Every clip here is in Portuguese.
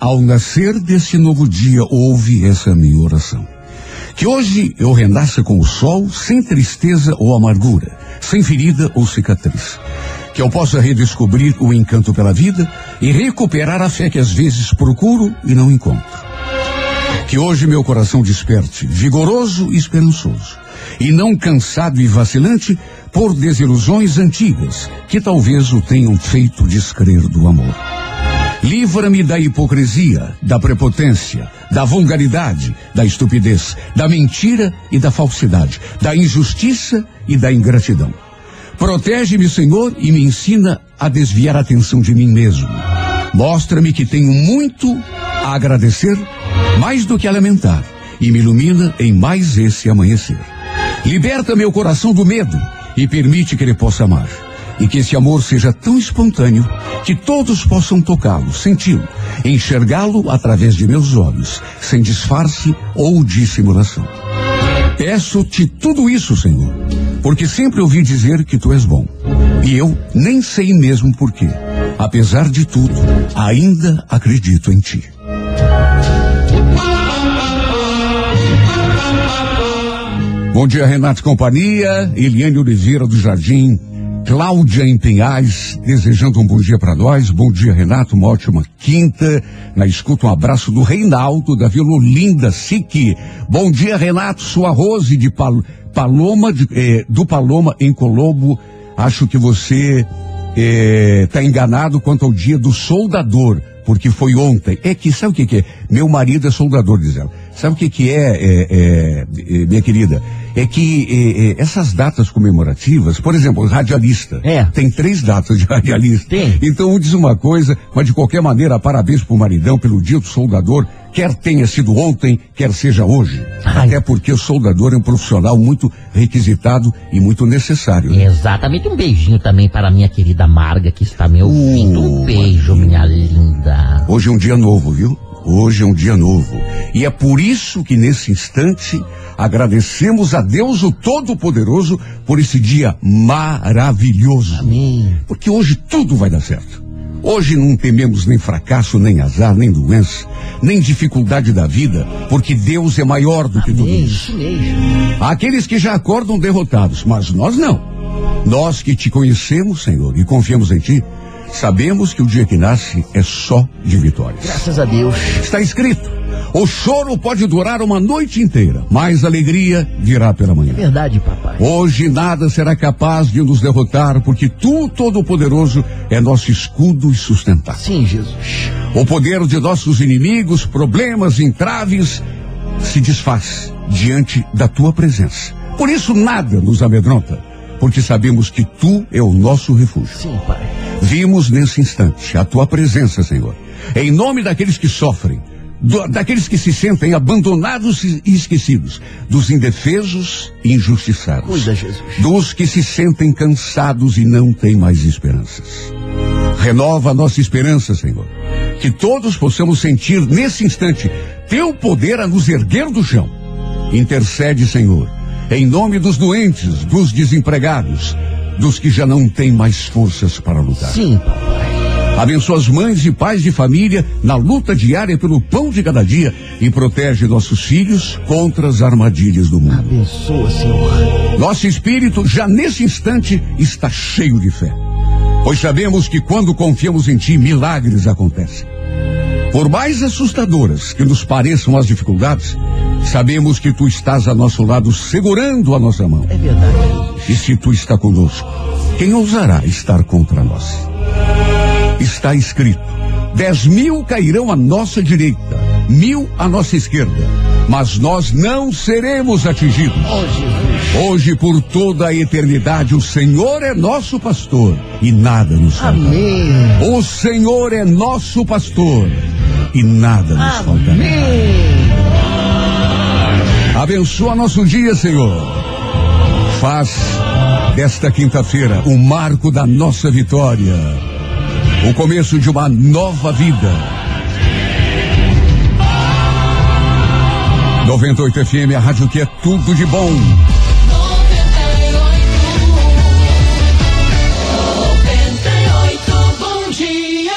ao nascer desse novo dia, ouve essa minha oração. Que hoje eu renasça com o sol, sem tristeza ou amargura, sem ferida ou cicatriz. Que eu possa redescobrir o encanto pela vida e recuperar a fé que às vezes procuro e não encontro. Que hoje meu coração desperte, vigoroso e esperançoso, e não cansado e vacilante por desilusões antigas que talvez o tenham feito descrer do amor. Livra-me da hipocrisia, da prepotência, da vulgaridade, da estupidez, da mentira e da falsidade, da injustiça e da ingratidão. Protege-me, Senhor, e me ensina a desviar a atenção de mim mesmo. Mostra-me que tenho muito a agradecer, mais do que a lamentar, e me ilumina em mais esse amanhecer. Liberta meu coração do medo e permite que ele possa amar. E que esse amor seja tão espontâneo que todos possam tocá-lo, senti-lo, enxergá-lo através de meus olhos, sem disfarce ou dissimulação. Peço-te tudo isso, Senhor, porque sempre ouvi dizer que tu és bom. E eu nem sei mesmo porquê. Apesar de tudo, ainda acredito em ti. Bom dia, Renato Companhia, Eliane Oliveira do Jardim, Cláudia em Penhais, desejando um bom dia para nós. Bom dia, Renato, uma ótima quinta. Na escuta, um abraço do Reinaldo, da Vila Olinda, Sique. Bom dia, Renato, sua Rose de Pal Paloma, de, eh, do Paloma em Colombo. Acho que você está enganado quanto ao dia do soldador, porque foi ontem. É que, sabe o que, que é? Meu marido é soldador, diz ela. Sabe o que, que é, é, é, é minha querida? É que é, é, essas datas comemorativas, por exemplo, radialista. É. Tem três datas de radialista. Tem. Então um diz uma coisa, mas de qualquer maneira, parabéns pro maridão pelo dia do soldador, quer tenha sido ontem, quer seja hoje. Ai. Até porque o soldador é um profissional muito requisitado e muito necessário. né? Exatamente. Um beijinho também para a minha querida Marga, que está me ouvindo. Um beijo, minha linda. Hoje é um dia novo, viu? Hoje é um dia novo. E é por isso que nesse instante agradecemos a Deus o Todo-Poderoso por esse dia maravilhoso. Amém. Porque hoje tudo vai dar certo. Hoje não tememos nem fracasso, nem azar, nem doença, nem dificuldade da vida, porque Deus é maior do que tudo Amém. isso. Isso. Há aqueles que já acordam derrotados, mas nós não. Nós que te conhecemos, Senhor, e confiamos em ti, sabemos que o dia que nasce é só de vitórias. Graças a Deus. Está escrito: o choro pode durar uma noite inteira, mas a alegria virá pela manhã. Verdade, papai. Hoje nada será capaz de nos derrotar, porque tu, Todo-Poderoso, é nosso escudo e sustentar. Sim, Jesus. O poder de nossos inimigos, problemas, entraves, se desfaz diante da tua presença. Por isso nada nos amedronta, porque sabemos que tu é o nosso refúgio. Sim, pai. Vimos nesse instante a tua presença, Senhor. Em nome daqueles que sofrem, do- daqueles que se sentem abandonados e esquecidos, dos indefesos e injustiçados, Cuida, Jesus. dos que se sentem cansados e não têm mais esperanças. Renova a nossa esperança, Senhor. Que todos possamos sentir nesse instante teu poder a nos erguer do chão. Intercede, Senhor, em nome dos doentes, dos desempregados, dos que já não têm mais forças para lutar. Sim, papai. Abençoa as mães e pais de família na luta diária pelo pão de cada dia e protege nossos filhos contra as armadilhas do mundo. Abençoa, Senhor. Nosso espírito já nesse instante está cheio de fé, pois sabemos que quando confiamos em Ti, milagres acontecem. Por mais assustadoras que nos pareçam as dificuldades, sabemos que Tu estás a nosso lado segurando a nossa mão. É verdade. E se Tu está conosco, quem ousará estar contra nós? Está escrito: dez mil cairão à nossa direita, mil à nossa esquerda, mas nós não seremos atingidos. Oh. Hoje, por toda a eternidade, o Senhor é nosso pastor e nada nos faltará. Amém. O Senhor é nosso pastor e nada nos faltará. Abençoa nosso dia, Senhor. Faz desta quinta-feira o marco da nossa vitória. O começo de uma nova vida. 98 FM, a rádio que é tudo de bom. 98, bom dia,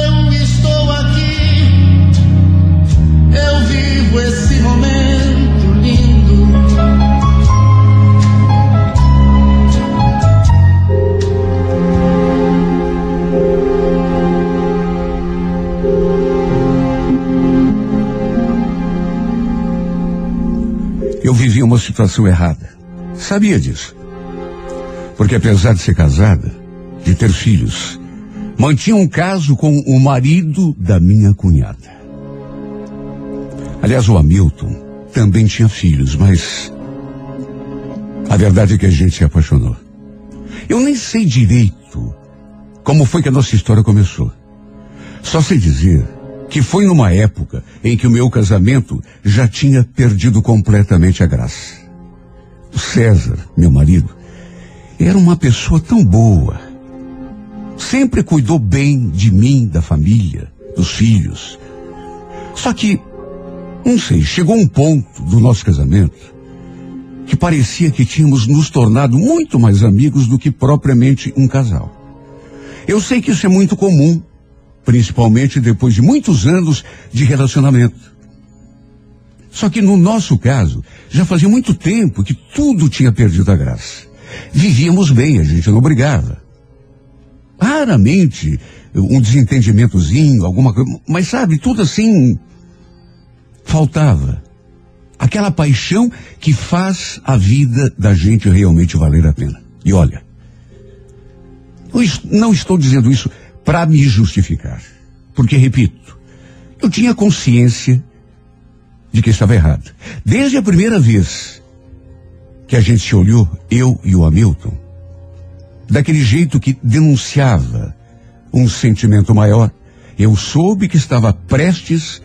Eu vivia uma situação errada. Sabia disso. Porque apesar de ser casada, de ter filhos, mantinha um caso com o marido da minha cunhada. Aliás, o Hamilton também tinha filhos, mas a verdade é que a gente se apaixonou. Eu nem sei direito como foi que a nossa história começou. Só sei dizer que foi numa época em que o meu casamento já tinha perdido completamente a graça. O César, meu marido, era uma pessoa tão boa. Sempre cuidou bem de mim, da família, dos filhos. Só que, não sei, chegou um ponto do nosso casamento que parecia que tínhamos nos tornado muito mais amigos do que propriamente um casal. Eu sei que isso é muito comum principalmente depois de muitos anos de relacionamento. Só que no nosso caso, já fazia muito tempo que tudo tinha perdido a graça. Vivíamos bem, a gente não brigava. Raramente um desentendimentozinho, alguma coisa, mas sabe, tudo assim faltava. Aquela paixão que faz a vida da gente realmente valer a pena. E olha, não estou dizendo isso para me justificar. Porque, repito, eu tinha consciência de que estava errado. Desde a primeira vez que a gente se olhou, eu e o Hamilton, daquele jeito que denunciava um sentimento maior, eu soube que estava prestes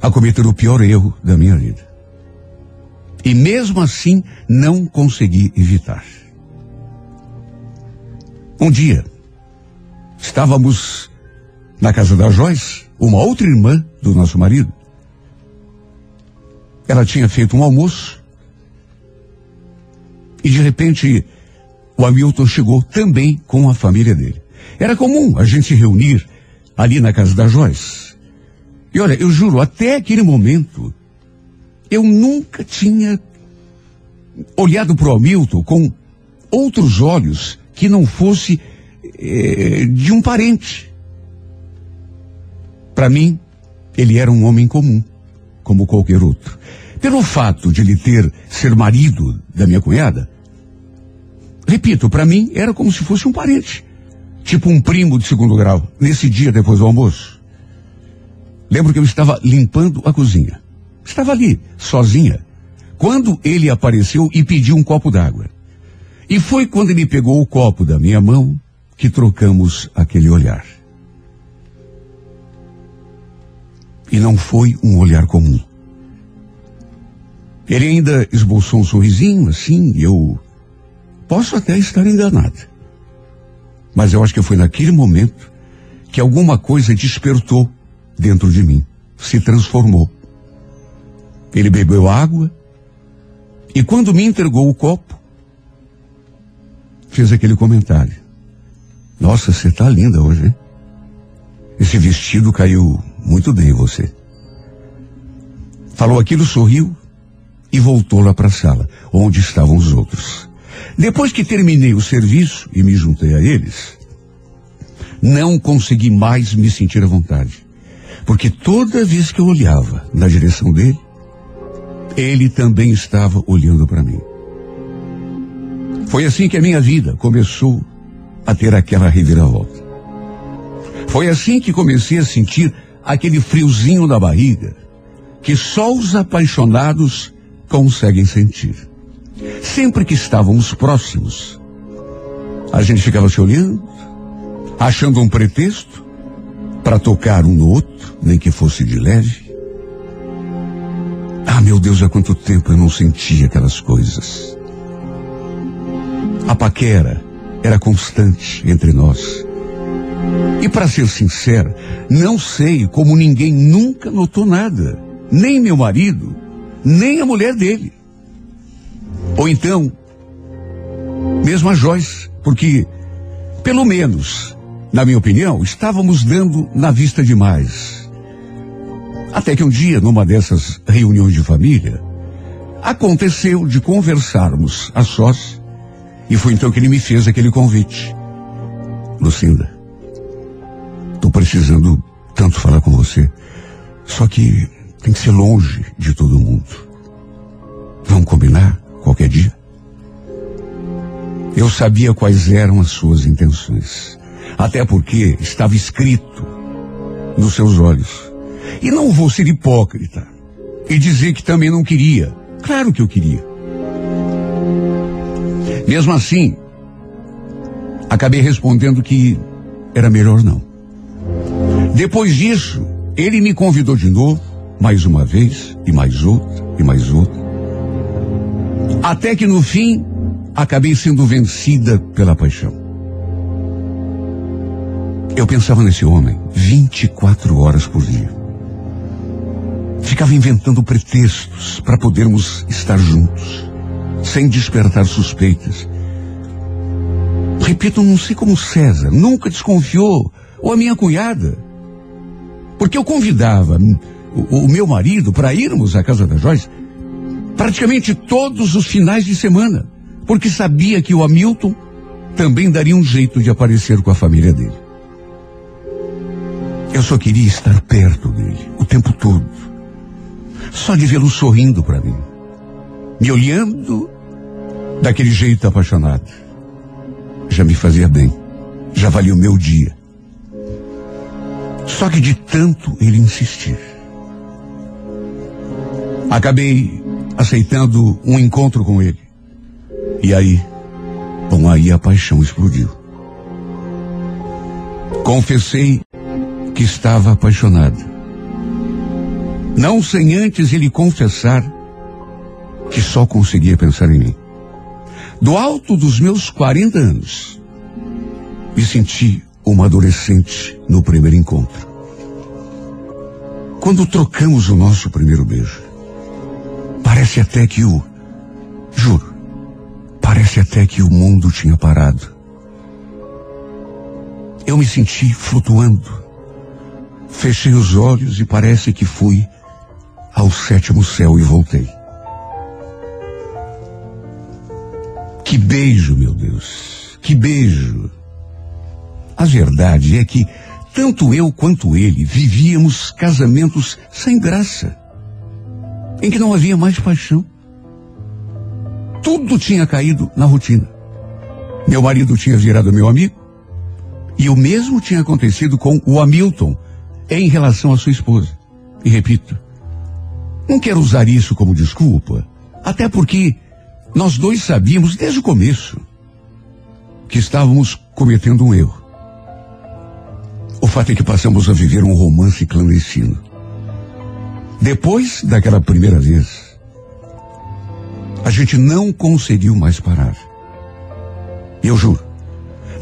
a cometer o pior erro da minha vida. E mesmo assim não consegui evitar. Um dia, Estávamos na casa da Joyce, uma outra irmã do nosso marido. Ela tinha feito um almoço e de repente o Hamilton chegou também com a família dele. Era comum a gente se reunir ali na casa da Joyce. E olha, eu juro, até aquele momento, eu nunca tinha olhado para o Hamilton com outros olhos que não fosse eh, de um parente. Para mim, ele era um homem comum, como qualquer outro. Pelo fato de ele ter ser marido da minha cunhada, repito, para mim era como se fosse um parente, tipo um primo de segundo grau, nesse dia depois do almoço. Lembro que eu estava limpando a cozinha. Estava ali, sozinha, quando ele apareceu e pediu um copo d'água. E foi quando ele pegou o copo da minha mão que trocamos aquele olhar. E não foi um olhar comum. Ele ainda esboçou um sorrisinho assim, eu posso até estar enganado. Mas eu acho que foi naquele momento que alguma coisa despertou dentro de mim, se transformou. Ele bebeu água e quando me entregou o copo, fez aquele comentário. Nossa, você tá linda hoje, hein? Esse vestido caiu muito bem em você. Falou aquilo, sorriu e voltou lá para a sala, onde estavam os outros. Depois que terminei o serviço e me juntei a eles, não consegui mais me sentir à vontade. Porque toda vez que eu olhava na direção dele, ele também estava olhando para mim. Foi assim que a minha vida começou a ter aquela reviravolta. Foi assim que comecei a sentir aquele friozinho na barriga que só os apaixonados conseguem sentir. Sempre que estávamos próximos, a gente ficava se olhando, achando um pretexto para tocar um no outro, nem que fosse de leve. Ah, meu Deus, há quanto tempo eu não sentia aquelas coisas. A paquera, era constante entre nós. E para ser sincero, não sei como ninguém nunca notou nada, nem meu marido, nem a mulher dele. Ou então, mesmo a Joyce, porque, pelo menos, na minha opinião, estávamos dando na vista demais. Até que um dia, numa dessas reuniões de família, aconteceu de conversarmos a sós, e foi então que ele me fez aquele convite. Lucinda, estou precisando tanto falar com você, só que tem que ser longe de todo mundo. Vamos combinar qualquer dia? Eu sabia quais eram as suas intenções. Até porque estava escrito nos seus olhos. E não vou ser hipócrita e dizer que também não queria. Claro que eu queria. Mesmo assim, acabei respondendo que era melhor não. Depois disso, ele me convidou de novo, mais uma vez, e mais outra, e mais outra. Até que no fim, acabei sendo vencida pela paixão. Eu pensava nesse homem 24 horas por dia. Ficava inventando pretextos para podermos estar juntos, sem despertar suspeitas. Repito, não sei como César nunca desconfiou, ou a minha cunhada. Porque eu convidava o, o meu marido para irmos à casa da Joyce praticamente todos os finais de semana, porque sabia que o Hamilton também daria um jeito de aparecer com a família dele. Eu só queria estar perto dele o tempo todo. Só de vê-lo sorrindo para mim, me olhando daquele jeito apaixonado. Já me fazia bem, já valia o meu dia. Só que de tanto ele insistir, acabei aceitando um encontro com ele. E aí, bom, aí a paixão explodiu. Confessei que estava apaixonado. Não sem antes ele confessar que só conseguia pensar em mim. Do alto dos meus 40 anos, me senti uma adolescente no primeiro encontro. Quando trocamos o nosso primeiro beijo, parece até que o. Juro, parece até que o mundo tinha parado. Eu me senti flutuando. Fechei os olhos e parece que fui ao sétimo céu e voltei. Que beijo, meu Deus. Que beijo. A verdade é que tanto eu quanto ele vivíamos casamentos sem graça, em que não havia mais paixão. Tudo tinha caído na rotina. Meu marido tinha virado meu amigo, e o mesmo tinha acontecido com o Hamilton em relação à sua esposa. E repito, não quero usar isso como desculpa, até porque nós dois sabíamos desde o começo que estávamos cometendo um erro. O fato é que passamos a viver um romance clandestino. Depois daquela primeira vez, a gente não conseguiu mais parar. Eu juro,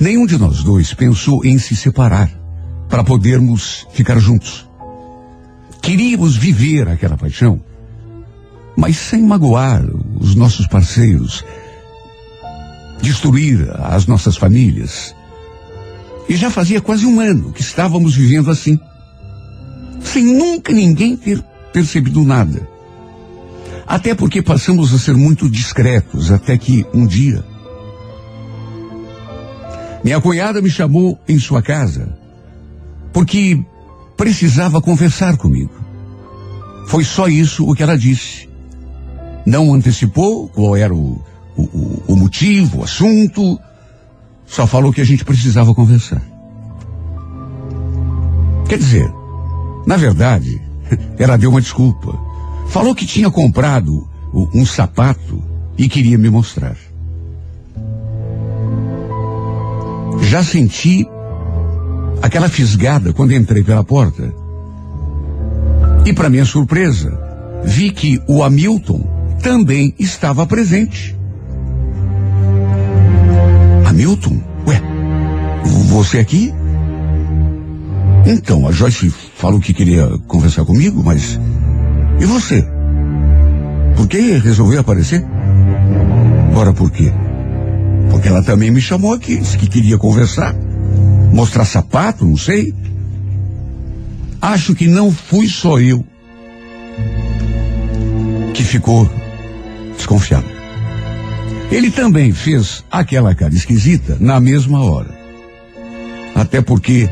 nenhum de nós dois pensou em se separar para podermos ficar juntos. Queríamos viver aquela paixão, mas sem magoar os nossos parceiros, destruir as nossas famílias, e já fazia quase um ano que estávamos vivendo assim. Sem nunca ninguém ter percebido nada. Até porque passamos a ser muito discretos, até que um dia. Minha cunhada me chamou em sua casa, porque precisava conversar comigo. Foi só isso o que ela disse. Não antecipou qual era o, o, o motivo, o assunto, só falou que a gente precisava conversar. Quer dizer, na verdade, ela deu uma desculpa. Falou que tinha comprado um sapato e queria me mostrar. Já senti aquela fisgada quando entrei pela porta. E para minha surpresa, vi que o Hamilton também estava presente. Hamilton? Ué, você aqui? Então, a Joyce falou que queria conversar comigo, mas. E você? Por que resolveu aparecer? Ora, por quê? Porque ela também me chamou aqui, disse que queria conversar, mostrar sapato, não sei. Acho que não fui só eu que ficou desconfiado. Ele também fez aquela cara esquisita na mesma hora. Até porque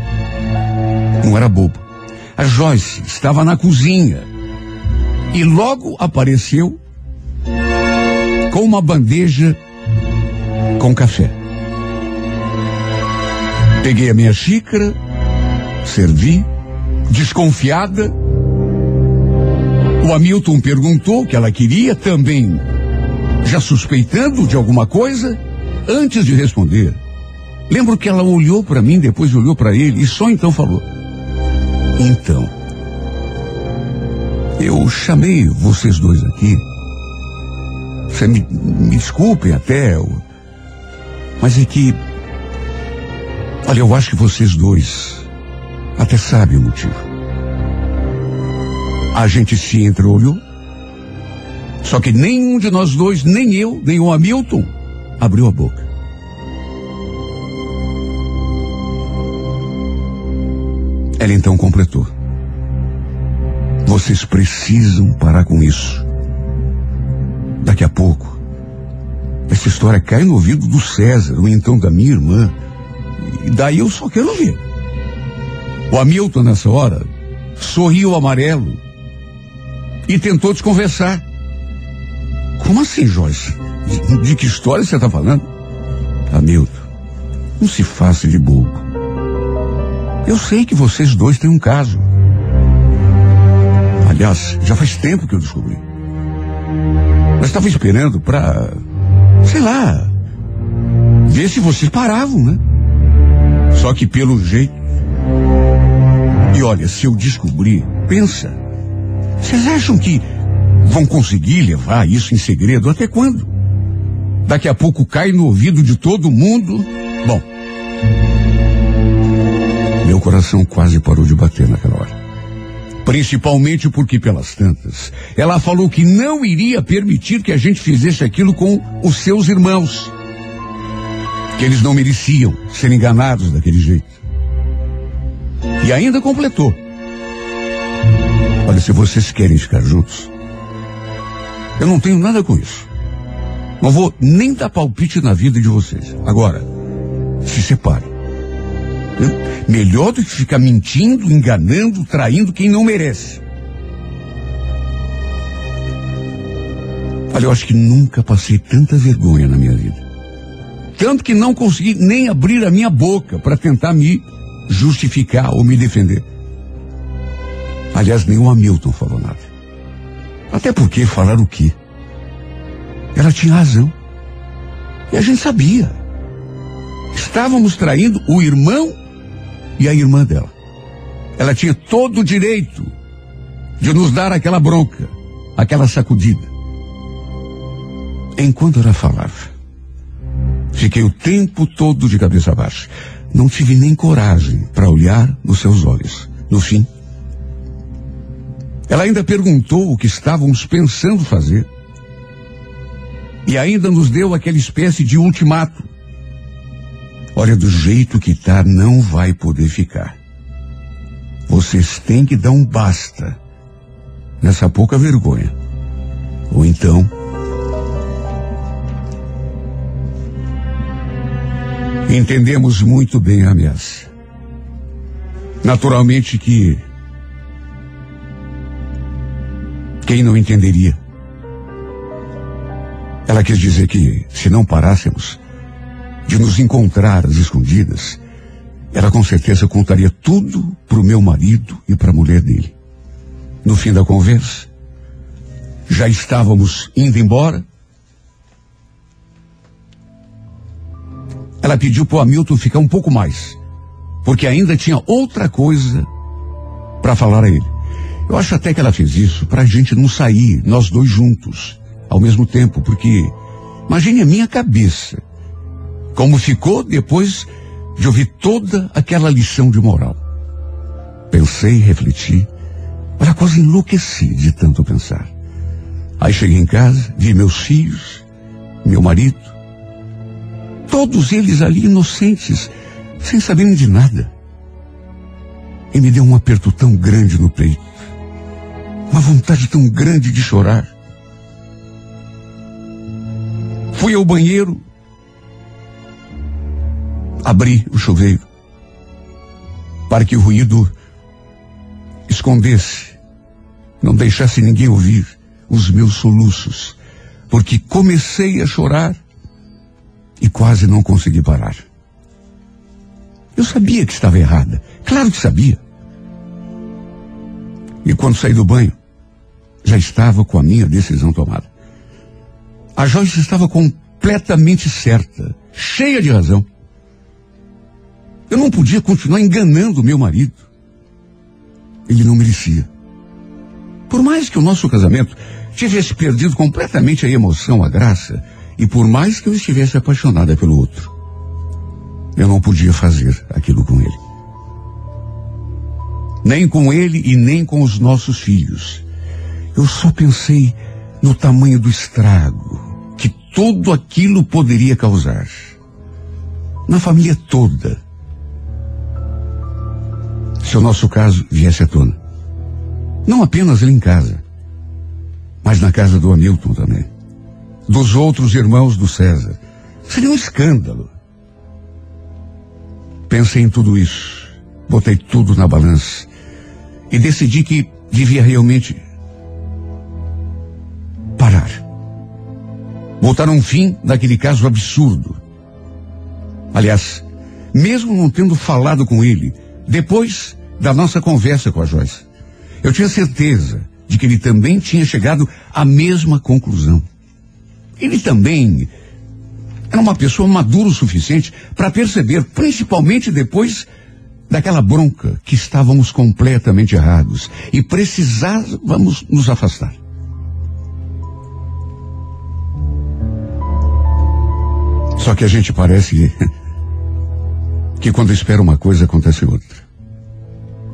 não era bobo. A Joyce estava na cozinha e logo apareceu com uma bandeja com café. Peguei a minha xícara, servi, desconfiada. O Hamilton perguntou o que ela queria, também já suspeitando de alguma coisa, antes de responder. Lembro que ela olhou para mim, depois olhou para ele e só então falou: Então, eu chamei vocês dois aqui. Você me, me desculpem até, mas é que. Olha, eu acho que vocês dois até sabem o motivo. A gente se entreolhou. Só que nenhum de nós dois, nem eu, nem o Hamilton, abriu a boca. Ela então completou. Vocês precisam parar com isso. Daqui a pouco, essa história cai no ouvido do César, ou então da minha irmã. E daí eu só quero ver. O Hamilton, nessa hora, sorriu amarelo e tentou desconversar. Como assim, Joyce? De, de que história você está falando? Hamilton, não se faça de bobo. Eu sei que vocês dois têm um caso. Aliás, já faz tempo que eu descobri. Mas estava esperando para, sei lá, ver se vocês paravam, né? Só que pelo jeito. E olha, se eu descobrir, pensa. Vocês acham que vão conseguir levar isso em segredo até quando? Daqui a pouco cai no ouvido de todo mundo. Bom, meu coração quase parou de bater naquela hora. Principalmente porque, pelas tantas, ela falou que não iria permitir que a gente fizesse aquilo com os seus irmãos. Que eles não mereciam ser enganados daquele jeito. E ainda completou. Olha, se vocês querem ficar juntos, eu não tenho nada com isso. Não vou nem dar palpite na vida de vocês. Agora, se separem. Né? Melhor do que ficar mentindo, enganando, traindo quem não merece. Olha, eu acho que nunca passei tanta vergonha na minha vida. Tanto que não consegui nem abrir a minha boca para tentar me justificar ou me defender. Aliás, nem o Hamilton falou nada. Até porque falar o quê? Ela tinha razão. E a gente sabia. Estávamos traindo o irmão e a irmã dela. Ela tinha todo o direito de nos dar aquela bronca, aquela sacudida. Enquanto ela falava, fiquei o tempo todo de cabeça baixa. Não tive nem coragem para olhar nos seus olhos. No fim, ela ainda perguntou o que estávamos pensando fazer. E ainda nos deu aquela espécie de ultimato. Olha, do jeito que tá, não vai poder ficar. Vocês têm que dar um basta nessa pouca vergonha. Ou então. Entendemos muito bem a ameaça. Naturalmente que. Quem não entenderia? Ela quis dizer que, se não parássemos, de nos encontrar às escondidas, ela com certeza contaria tudo para o meu marido e para a mulher dele. No fim da conversa, já estávamos indo embora. Ela pediu para o Hamilton ficar um pouco mais, porque ainda tinha outra coisa para falar a ele. Eu acho até que ela fez isso para a gente não sair, nós dois juntos, ao mesmo tempo, porque imagine a minha cabeça como ficou depois de ouvir toda aquela lição de moral. Pensei, refleti, para quase enlouqueci de tanto pensar. Aí cheguei em casa, vi meus filhos meu marido, todos eles ali inocentes, sem saberem de nada. E me deu um aperto tão grande no peito, uma vontade tão grande de chorar. Fui ao banheiro, abri o chuveiro, para que o ruído escondesse, não deixasse ninguém ouvir os meus soluços, porque comecei a chorar e quase não consegui parar. Eu sabia que estava errada, claro que sabia. E quando saí do banho, já estava com a minha decisão tomada. A Joyce estava completamente certa, cheia de razão. Eu não podia continuar enganando meu marido. Ele não merecia. Por mais que o nosso casamento tivesse perdido completamente a emoção, a graça, e por mais que eu estivesse apaixonada pelo outro, eu não podia fazer aquilo com ele. Nem com ele e nem com os nossos filhos. Eu só pensei no tamanho do estrago que tudo aquilo poderia causar. Na família toda. Se o nosso caso viesse à tona. Não apenas ali em casa, mas na casa do Hamilton também. Dos outros irmãos do César. Seria um escândalo. Pensei em tudo isso, botei tudo na balança e decidi que devia realmente Botar um fim naquele caso absurdo. Aliás, mesmo não tendo falado com ele, depois da nossa conversa com a Joyce, eu tinha certeza de que ele também tinha chegado à mesma conclusão. Ele também era uma pessoa madura o suficiente para perceber, principalmente depois daquela bronca, que estávamos completamente errados e precisávamos nos afastar. Só que a gente parece que quando espera uma coisa acontece outra.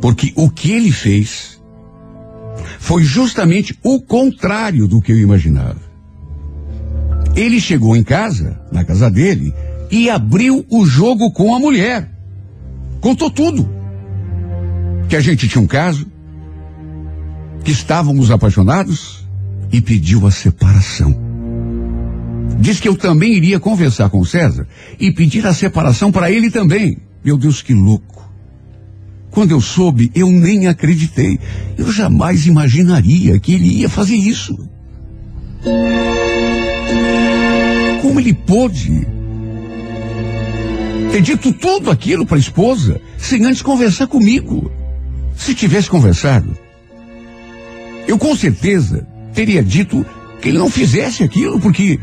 Porque o que ele fez foi justamente o contrário do que eu imaginava. Ele chegou em casa, na casa dele, e abriu o jogo com a mulher. Contou tudo. Que a gente tinha um caso, que estávamos apaixonados e pediu a separação. Diz que eu também iria conversar com César e pedir a separação para ele também. Meu Deus, que louco. Quando eu soube, eu nem acreditei. Eu jamais imaginaria que ele ia fazer isso. Como ele pôde ter dito tudo aquilo para a esposa sem antes conversar comigo? Se tivesse conversado, eu com certeza teria dito que ele não fizesse aquilo porque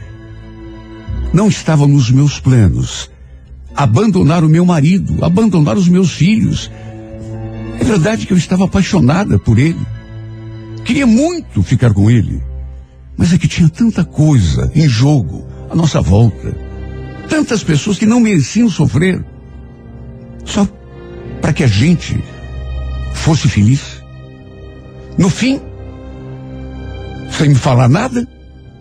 não estava nos meus planos abandonar o meu marido, abandonar os meus filhos, é verdade que eu estava apaixonada por ele. Queria muito ficar com ele. Mas é que tinha tanta coisa em jogo à nossa volta. Tantas pessoas que não mereciam sofrer. Só para que a gente fosse feliz. No fim, sem me falar nada,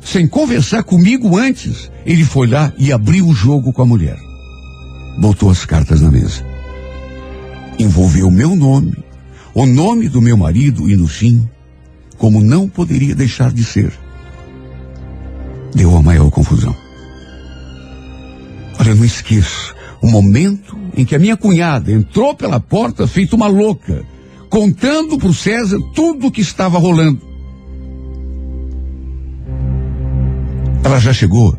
sem conversar comigo antes, ele foi lá e abriu o jogo com a mulher. Botou as cartas na mesa envolveu meu nome, o nome do meu marido e no fim, como não poderia deixar de ser, deu a maior confusão. Olha, eu não esqueço o momento em que a minha cunhada entrou pela porta feito uma louca, contando para o César tudo o que estava rolando. Ela já chegou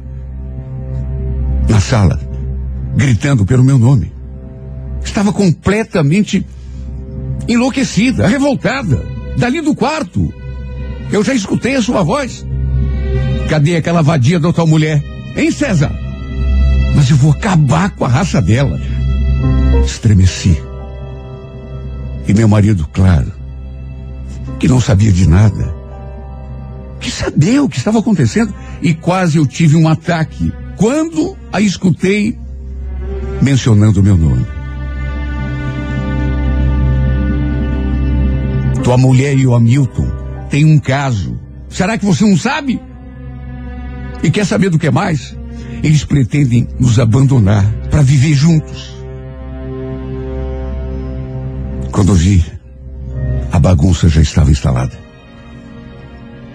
na sala, gritando pelo meu nome estava completamente enlouquecida, revoltada, dali do quarto. Eu já escutei a sua voz. Cadê aquela vadia da tal mulher? Hein, César? Mas eu vou acabar com a raça dela. Estremeci. E meu marido, claro, que não sabia de nada, que sabia o que estava acontecendo, e quase eu tive um ataque quando a escutei mencionando meu nome. Tua mulher e o Hamilton têm um caso. Será que você não sabe? E quer saber do que mais? Eles pretendem nos abandonar para viver juntos. Quando vi, a bagunça já estava instalada.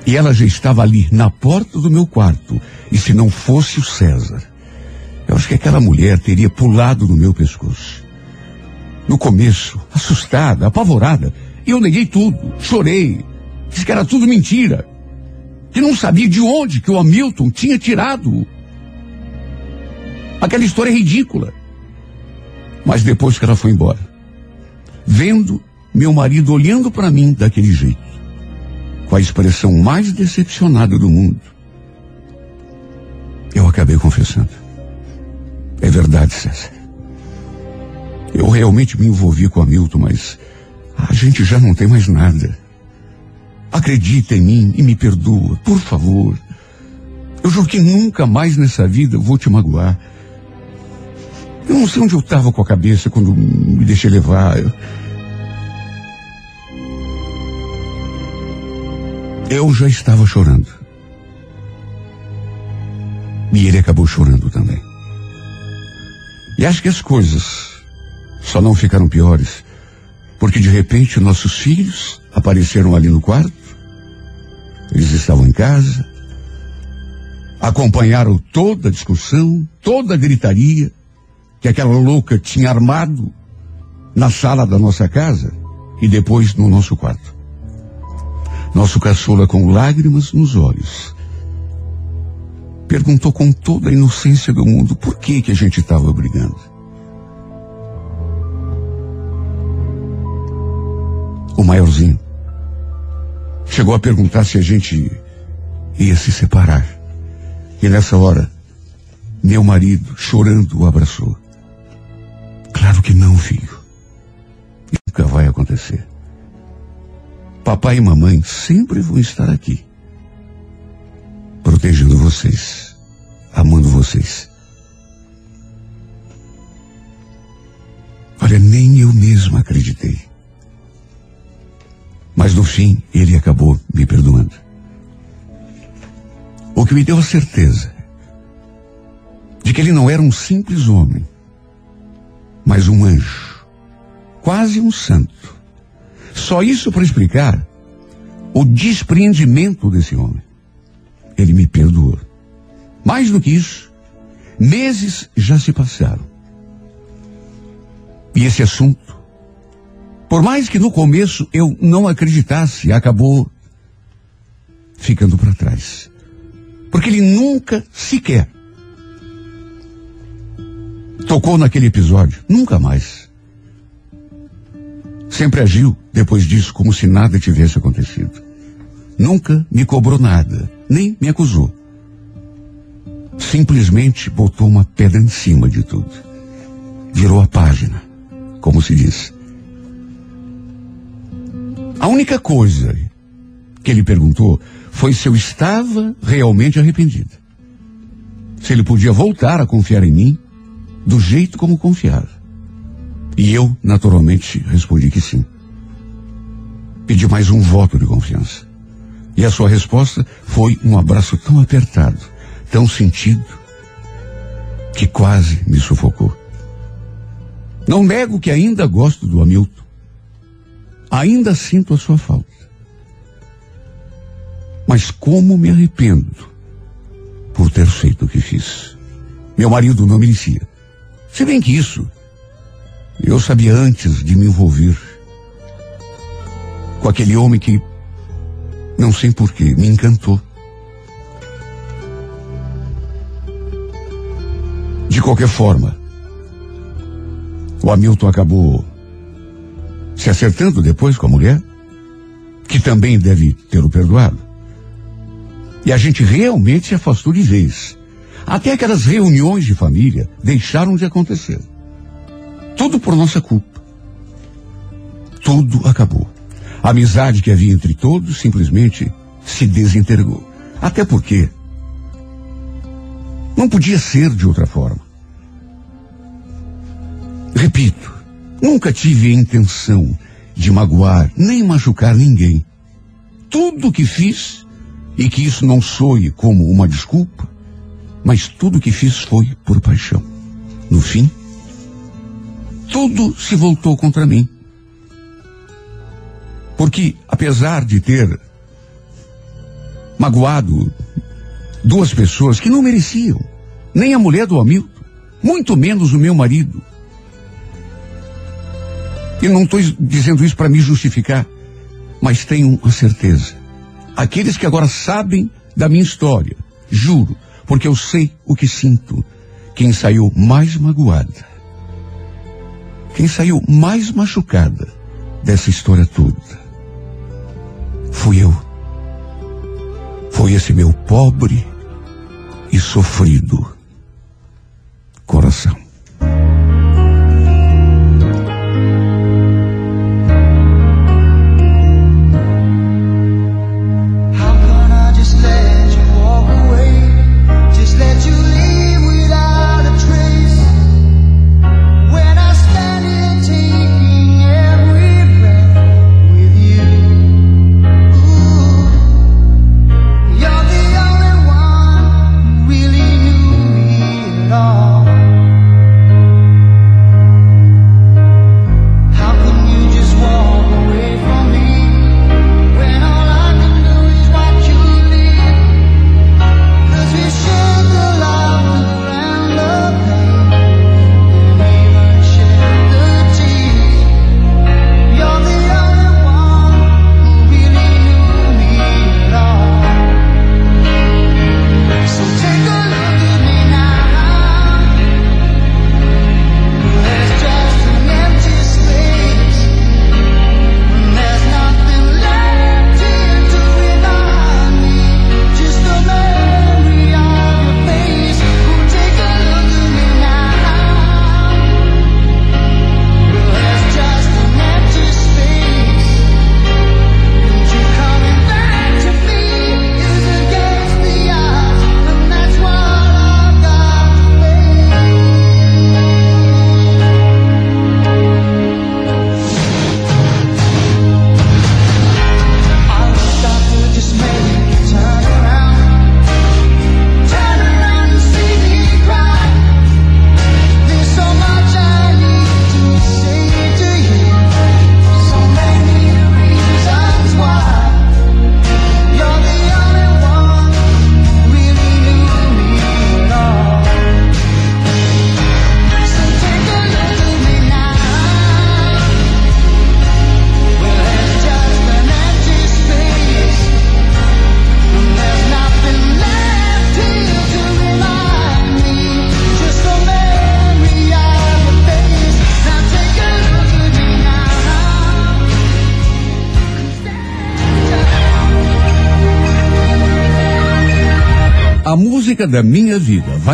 E ela já estava ali, na porta do meu quarto. E se não fosse o César, eu acho que aquela mulher teria pulado no meu pescoço. No começo, assustada, apavorada, eu neguei tudo, chorei, disse que era tudo mentira, que não sabia de onde que o Hamilton tinha tirado. Aquela história é ridícula. Mas depois que ela foi embora, vendo meu marido olhando para mim daquele jeito, com a expressão mais decepcionada do mundo. Eu acabei confessando. É verdade, César. Eu realmente me envolvi com a Milton, mas a gente já não tem mais nada. Acredita em mim e me perdoa, por favor. Eu juro que nunca mais nessa vida vou te magoar. Eu não sei onde eu estava com a cabeça quando me deixei levar. Eu... Eu já estava chorando. E ele acabou chorando também. E acho que as coisas só não ficaram piores porque de repente nossos filhos apareceram ali no quarto. Eles estavam em casa. Acompanharam toda a discussão, toda a gritaria que aquela louca tinha armado na sala da nossa casa e depois no nosso quarto. Nosso caçula, com lágrimas nos olhos, perguntou com toda a inocência do mundo por que, que a gente estava brigando. O maiorzinho chegou a perguntar se a gente ia se separar. E nessa hora, meu marido, chorando, o abraçou. Claro que não, filho. Nunca vai acontecer. Papai e mamãe sempre vão estar aqui, protegendo vocês, amando vocês. Olha, nem eu mesmo acreditei. Mas no fim, ele acabou me perdoando. O que me deu a certeza de que ele não era um simples homem, mas um anjo, quase um santo só isso para explicar o despreendimento desse homem. Ele me perdoou. Mais do que isso, meses já se passaram. E esse assunto, por mais que no começo eu não acreditasse, acabou ficando para trás. Porque ele nunca sequer tocou naquele episódio, nunca mais. Sempre agiu, depois disso, como se nada tivesse acontecido. Nunca me cobrou nada, nem me acusou. Simplesmente botou uma pedra em cima de tudo. Virou a página, como se diz. A única coisa que ele perguntou foi se eu estava realmente arrependido. Se ele podia voltar a confiar em mim do jeito como confiava. E eu, naturalmente, respondi que sim. Pedi mais um voto de confiança. E a sua resposta foi um abraço tão apertado, tão sentido, que quase me sufocou. Não nego que ainda gosto do Hamilton. Ainda sinto a sua falta. Mas como me arrependo por ter feito o que fiz. Meu marido não merecia. Se bem que isso eu sabia antes de me envolver com aquele homem que, não sei porquê, me encantou. De qualquer forma, o Hamilton acabou se acertando depois com a mulher, que também deve ter o perdoado. E a gente realmente se afastou de vez. Até aquelas reuniões de família deixaram de acontecer. Tudo por nossa culpa. Tudo acabou. A amizade que havia entre todos simplesmente se desintegrou. Até porque não podia ser de outra forma. Repito, nunca tive a intenção de magoar nem machucar ninguém. Tudo que fiz, e que isso não soe como uma desculpa, Mas tudo que fiz foi por paixão. No fim, tudo se voltou contra mim. Porque, apesar de ter magoado duas pessoas que não mereciam, nem a mulher do Hamilton, muito menos o meu marido. E não estou dizendo isso para me justificar, mas tenho a certeza. Aqueles que agora sabem da minha história, juro, porque eu sei o que sinto. Quem saiu mais magoada, quem saiu mais machucada dessa história toda, fui eu. Foi esse meu pobre e sofrido coração.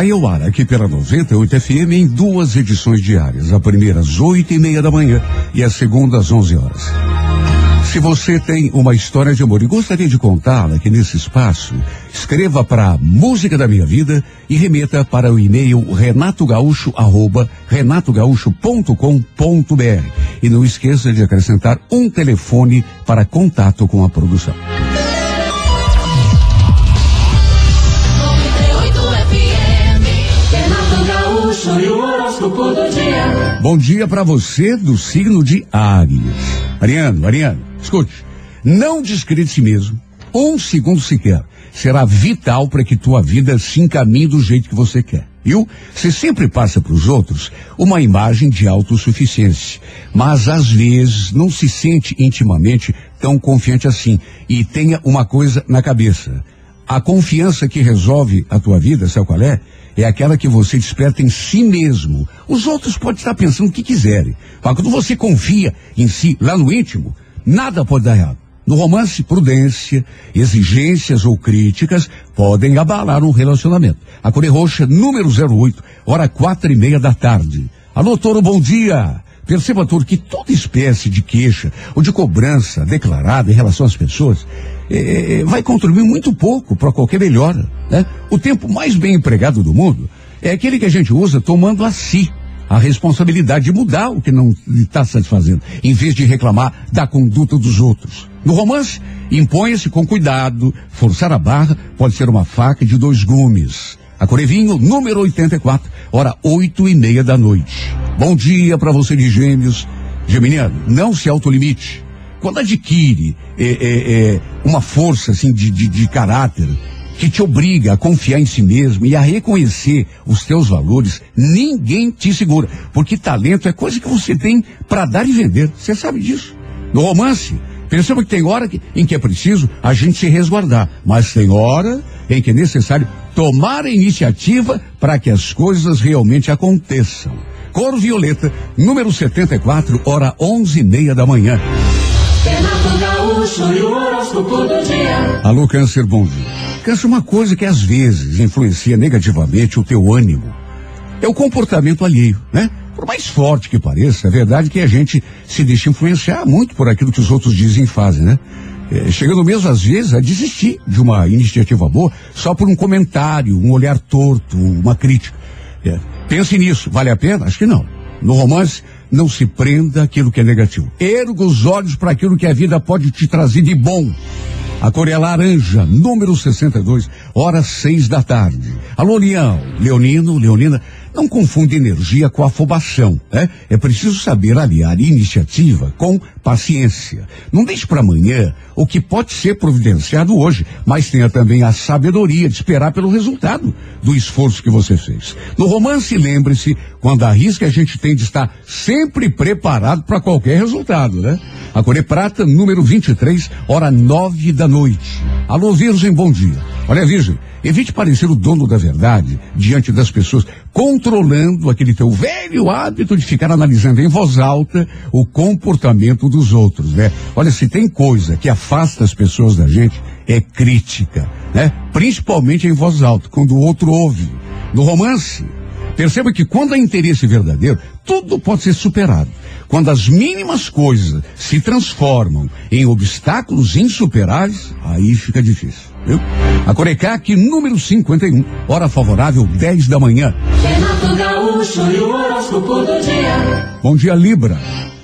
Vai ao ar aqui pela 98 FM em duas edições diárias. A primeira às oito e meia da manhã e a segunda às onze horas. Se você tem uma história de amor e gostaria de contá-la aqui nesse espaço, escreva para Música da Minha Vida e remeta para o e-mail renatogaúcho renatogaúcho.com.br. E não esqueça de acrescentar um telefone para contato com a produção. Bom dia para você do signo de Áries. Ariano, Ariano, escute. Não descrede si mesmo. Um segundo sequer. Será vital para que tua vida se encaminhe do jeito que você quer. Viu? Você sempre passa para os outros uma imagem de autossuficiência. Mas às vezes não se sente intimamente tão confiante assim. E tenha uma coisa na cabeça. A confiança que resolve a tua vida, sabe qual é? É aquela que você desperta em si mesmo. Os outros podem estar pensando o que quiserem. Mas quando você confia em si, lá no íntimo, nada pode dar errado. No romance, prudência, exigências ou críticas podem abalar um relacionamento. A Cor Roxa, número 08, hora quatro e meia da tarde. Alô, Toro, bom dia. Perceba, Toro, que toda espécie de queixa ou de cobrança declarada em relação às pessoas é, vai contribuir muito pouco para qualquer melhora. Né? O tempo mais bem empregado do mundo é aquele que a gente usa tomando a si a responsabilidade de mudar o que não está satisfazendo, em vez de reclamar da conduta dos outros. No romance, imponha-se com cuidado, forçar a barra pode ser uma faca de dois gumes. A Corevinho, número 84, hora oito e meia da noite. Bom dia para você de gêmeos. Geminiano, não se autolimite. Quando adquire é, é, é, uma força assim de, de, de caráter que te obriga a confiar em si mesmo e a reconhecer os teus valores, ninguém te segura. Porque talento é coisa que você tem para dar e vender. Você sabe disso. No romance, perceba que tem hora que, em que é preciso a gente se resguardar, mas tem hora em que é necessário tomar a iniciativa para que as coisas realmente aconteçam. Cor Violeta, número 74, hora onze e meia da manhã. Alô, Câncer, bom dia. Câncer, uma coisa que às vezes influencia negativamente o teu ânimo é o comportamento alheio, né? Por mais forte que pareça, é verdade que a gente se deixa influenciar muito por aquilo que os outros dizem e fazem, né? É, chegando mesmo às vezes a desistir de uma iniciativa boa só por um comentário, um olhar torto, uma crítica. É, pense nisso, vale a pena? Acho que não. No romance, não se prenda aquilo que é negativo. Erga os olhos para aquilo que a vida pode te trazer de bom. A cor é laranja, número 62, horas seis da tarde. Alô, Leão, Leonino, Leonina, não confunde energia com afobação, né? É preciso saber aliar iniciativa com paciência. Não deixe para amanhã o que pode ser providenciado hoje, mas tenha também a sabedoria de esperar pelo resultado do esforço que você fez. No romance, lembre-se, quando arrisca, a gente tem de estar sempre preparado para qualquer resultado, né? A Corê Prata, número 23, hora nove da noite. Alô, Virgem, bom dia. Olha, Virgem, evite parecer o dono da verdade diante das pessoas, controlando aquele teu velho hábito de ficar analisando em voz alta o comportamento dos outros, né? Olha, se tem coisa que afasta as pessoas da gente, é crítica, né? Principalmente em voz alta, quando o outro ouve. No romance, perceba que quando há interesse verdadeiro, tudo pode ser superado. Quando as mínimas coisas se transformam em obstáculos insuperáveis, aí fica difícil. Viu? A Corecac, número 51, hora favorável, 10 da manhã. Bom dia, Libra.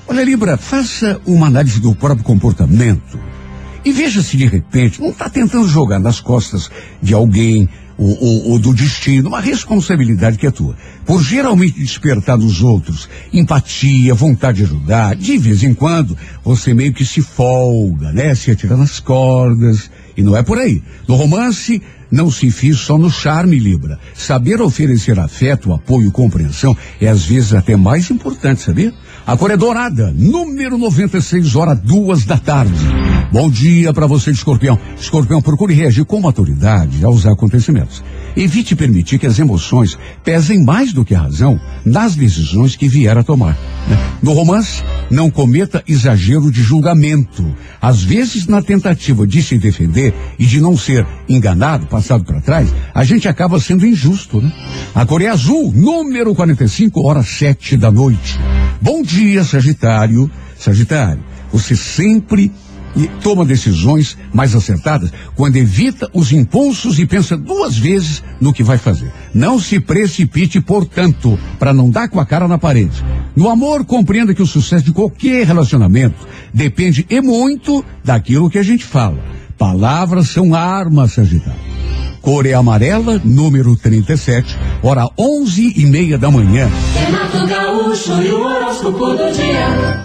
Olha, Libra, faça uma análise do próprio comportamento e veja se de repente não está tentando jogar nas costas de alguém, ou, ou, do destino, uma responsabilidade que é tua. Por geralmente despertar nos outros empatia, vontade de ajudar, de vez em quando você meio que se folga, né? Se atira nas cordas. E não é por aí. No romance, não se fiz só no charme, Libra. Saber oferecer afeto, apoio, compreensão é às vezes até mais importante, sabia? A cor é dourada, número 96, hora duas da tarde. Bom dia para você, escorpião. Escorpião, procure reagir com maturidade aos acontecimentos. Evite permitir que as emoções pesem mais do que a razão nas decisões que vier a tomar. No romance, não cometa exagero de julgamento. Às vezes, na tentativa de se defender e de não ser enganado, passado para trás, a gente acaba sendo injusto, né? A cor é azul, número 45, hora sete da noite. Bom dia, Sagitário. Sagitário, você sempre toma decisões mais acertadas quando evita os impulsos e pensa duas vezes no que vai fazer. Não se precipite, portanto, para não dar com a cara na parede. No amor, compreenda que o sucesso de qualquer relacionamento depende e muito daquilo que a gente fala. Palavras são armas, Sagitário. Cor é amarela, número 37, hora onze e meia da manhã.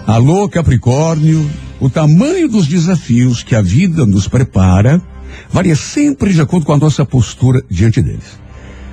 Alô, Capricórnio. O tamanho dos desafios que a vida nos prepara varia sempre de acordo com a nossa postura diante deles.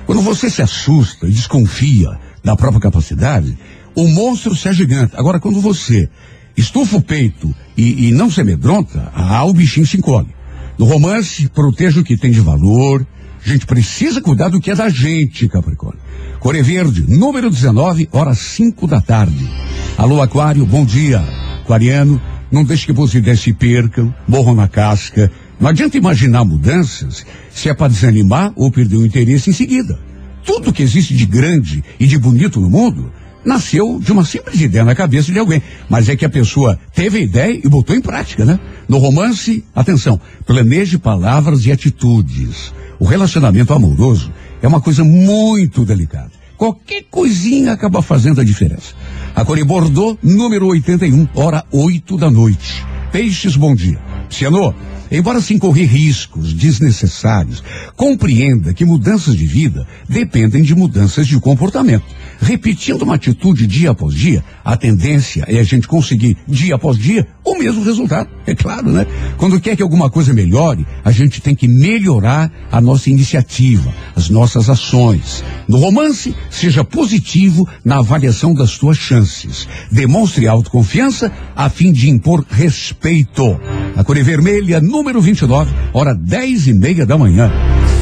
Quando você se assusta e desconfia da própria capacidade, o monstro se agiganta. Agora, quando você estufa o peito e, e não se amedronta, ah, o bichinho se encolhe. No romance, proteja o que tem de valor, a gente precisa cuidar do que é da gente, Capricórnio. Core Verde, número 19, horas 5 da tarde. Alô, Aquário, bom dia. Aquariano, não deixe que ideias se percam, morram na casca. Não adianta imaginar mudanças se é para desanimar ou perder o interesse em seguida. Tudo que existe de grande e de bonito no mundo nasceu de uma simples ideia na cabeça de alguém. Mas é que a pessoa teve a ideia e botou em prática, né? No romance, atenção, planeje palavras e atitudes. O relacionamento amoroso é uma coisa muito delicada. Qualquer coisinha acaba fazendo a diferença. A Cori Bordeaux, número 81, hora 8 da noite. Peixes, bom dia. Cianô, embora sem correr riscos desnecessários, compreenda que mudanças de vida dependem de mudanças de comportamento. Repetindo uma atitude dia após dia, a tendência é a gente conseguir dia após dia o mesmo resultado. É claro, né? Quando quer que alguma coisa melhore, a gente tem que melhorar a nossa iniciativa, as nossas ações. No romance, seja positivo na avaliação das suas chances. Demonstre autoconfiança a fim de impor respeito. A é vermelha, número 29, hora dez e meia da manhã.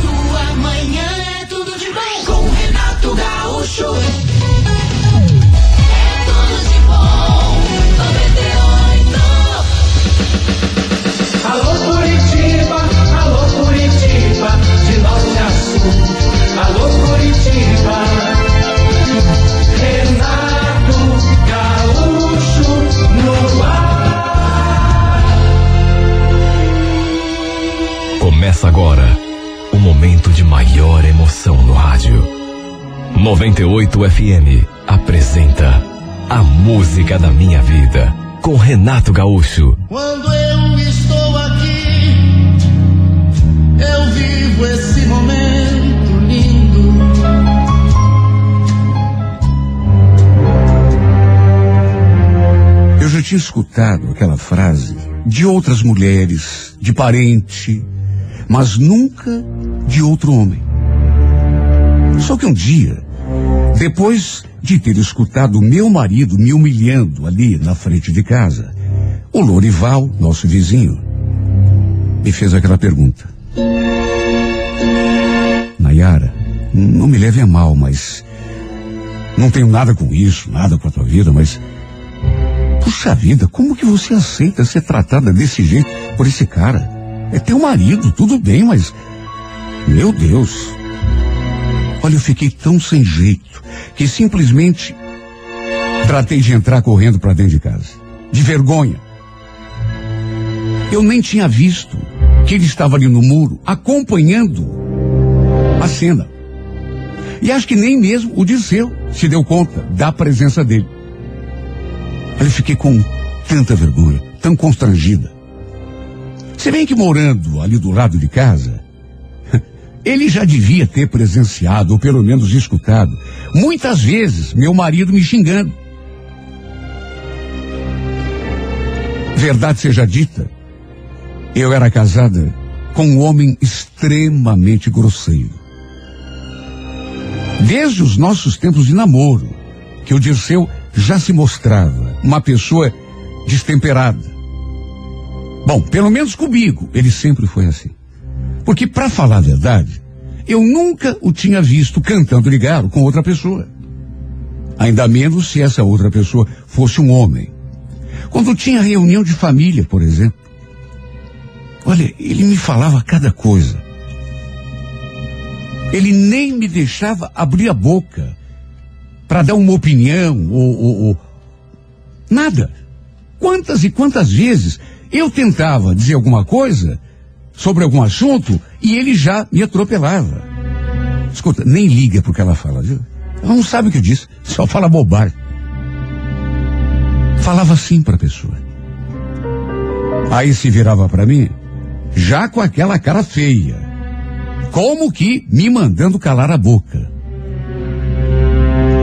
Sua manhã é tudo de bom com Renato Gaúcho. 98 FM apresenta A Música da Minha Vida com Renato Gaúcho. Quando eu estou aqui, eu vivo esse momento lindo. Eu já tinha escutado aquela frase de outras mulheres, de parente, mas nunca de outro homem. Só que um dia, depois de ter escutado meu marido me humilhando ali na frente de casa, o Lorival, nosso vizinho, me fez aquela pergunta. Nayara, não me leve a mal, mas não tenho nada com isso, nada com a tua vida, mas Puxa vida, como que você aceita ser tratada desse jeito por esse cara? É teu marido, tudo bem, mas. Meu Deus. Olha, eu fiquei tão sem jeito que simplesmente tratei de entrar correndo para dentro de casa. De vergonha. Eu nem tinha visto que ele estava ali no muro acompanhando a cena. E acho que nem mesmo o Disseu se deu conta da presença dele. Eu fiquei com tanta vergonha, tão constrangida. Se bem que morando ali do lado de casa, ele já devia ter presenciado, ou pelo menos escutado, muitas vezes meu marido me xingando. Verdade seja dita, eu era casada com um homem extremamente grosseiro. Desde os nossos tempos de namoro, que o Dirceu já se mostrava uma pessoa destemperada. Bom, pelo menos comigo, ele sempre foi assim. Porque, para falar a verdade, eu nunca o tinha visto cantando ligado com outra pessoa. Ainda menos se essa outra pessoa fosse um homem. Quando tinha reunião de família, por exemplo. Olha, ele me falava cada coisa. Ele nem me deixava abrir a boca para dar uma opinião ou, ou, ou, nada. Quantas e quantas vezes eu tentava dizer alguma coisa sobre algum assunto e ele já me atropelava. Escuta, nem liga pro que ela fala, viu? Ela não sabe o que diz, só fala bobagem. Falava assim para a pessoa. Aí se virava para mim, já com aquela cara feia, como que me mandando calar a boca.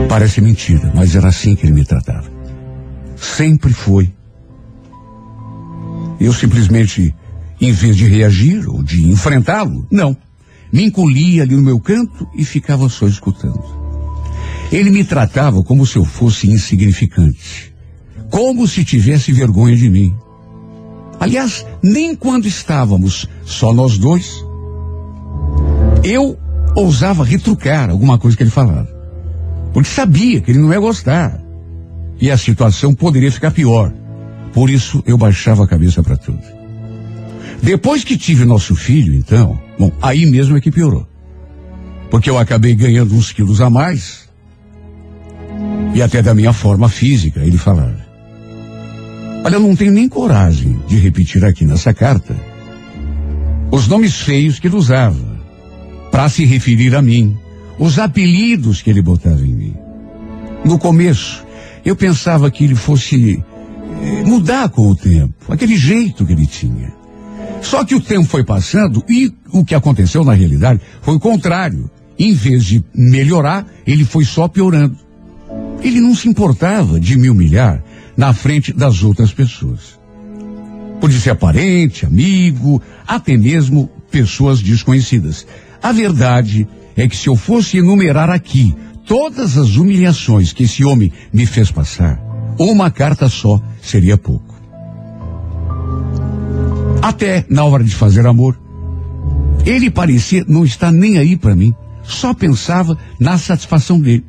Parece mentira, mas era assim que ele me tratava. Sempre foi. Eu simplesmente, em vez de reagir ou de enfrentá-lo, não. Me encolhia ali no meu canto e ficava só escutando. Ele me tratava como se eu fosse insignificante. Como se tivesse vergonha de mim. Aliás, nem quando estávamos só nós dois, eu ousava retrucar alguma coisa que ele falava. Porque sabia que ele não ia gostar. E a situação poderia ficar pior. Por isso eu baixava a cabeça para tudo. Depois que tive nosso filho, então, bom, aí mesmo é que piorou. Porque eu acabei ganhando uns quilos a mais. E até da minha forma física, ele falava. Olha, eu não tenho nem coragem de repetir aqui nessa carta os nomes feios que ele usava para se referir a mim, os apelidos que ele botava em mim. No começo, eu pensava que ele fosse eh, mudar com o tempo, aquele jeito que ele tinha. Só que o tempo foi passando e o que aconteceu na realidade foi o contrário. Em vez de melhorar, ele foi só piorando. Ele não se importava de me humilhar na frente das outras pessoas. Podia ser parente, amigo, até mesmo pessoas desconhecidas. A verdade é que se eu fosse enumerar aqui todas as humilhações que esse homem me fez passar, uma carta só seria pouco. Até na hora de fazer amor, ele parecia não estar nem aí para mim, só pensava na satisfação dele.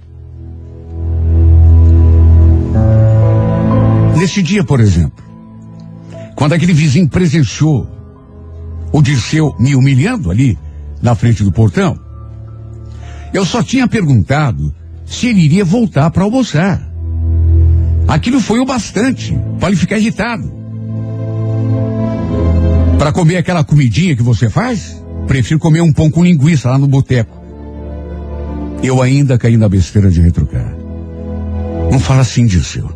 Nesse dia, por exemplo, quando aquele vizinho presenciou o Dirceu me humilhando ali na frente do portão, eu só tinha perguntado se ele iria voltar para almoçar. Aquilo foi o bastante para ele ficar irritado. Para comer aquela comidinha que você faz, prefiro comer um pão com linguiça lá no boteco. Eu ainda caí na besteira de retrucar. Não fala assim, Dirceu.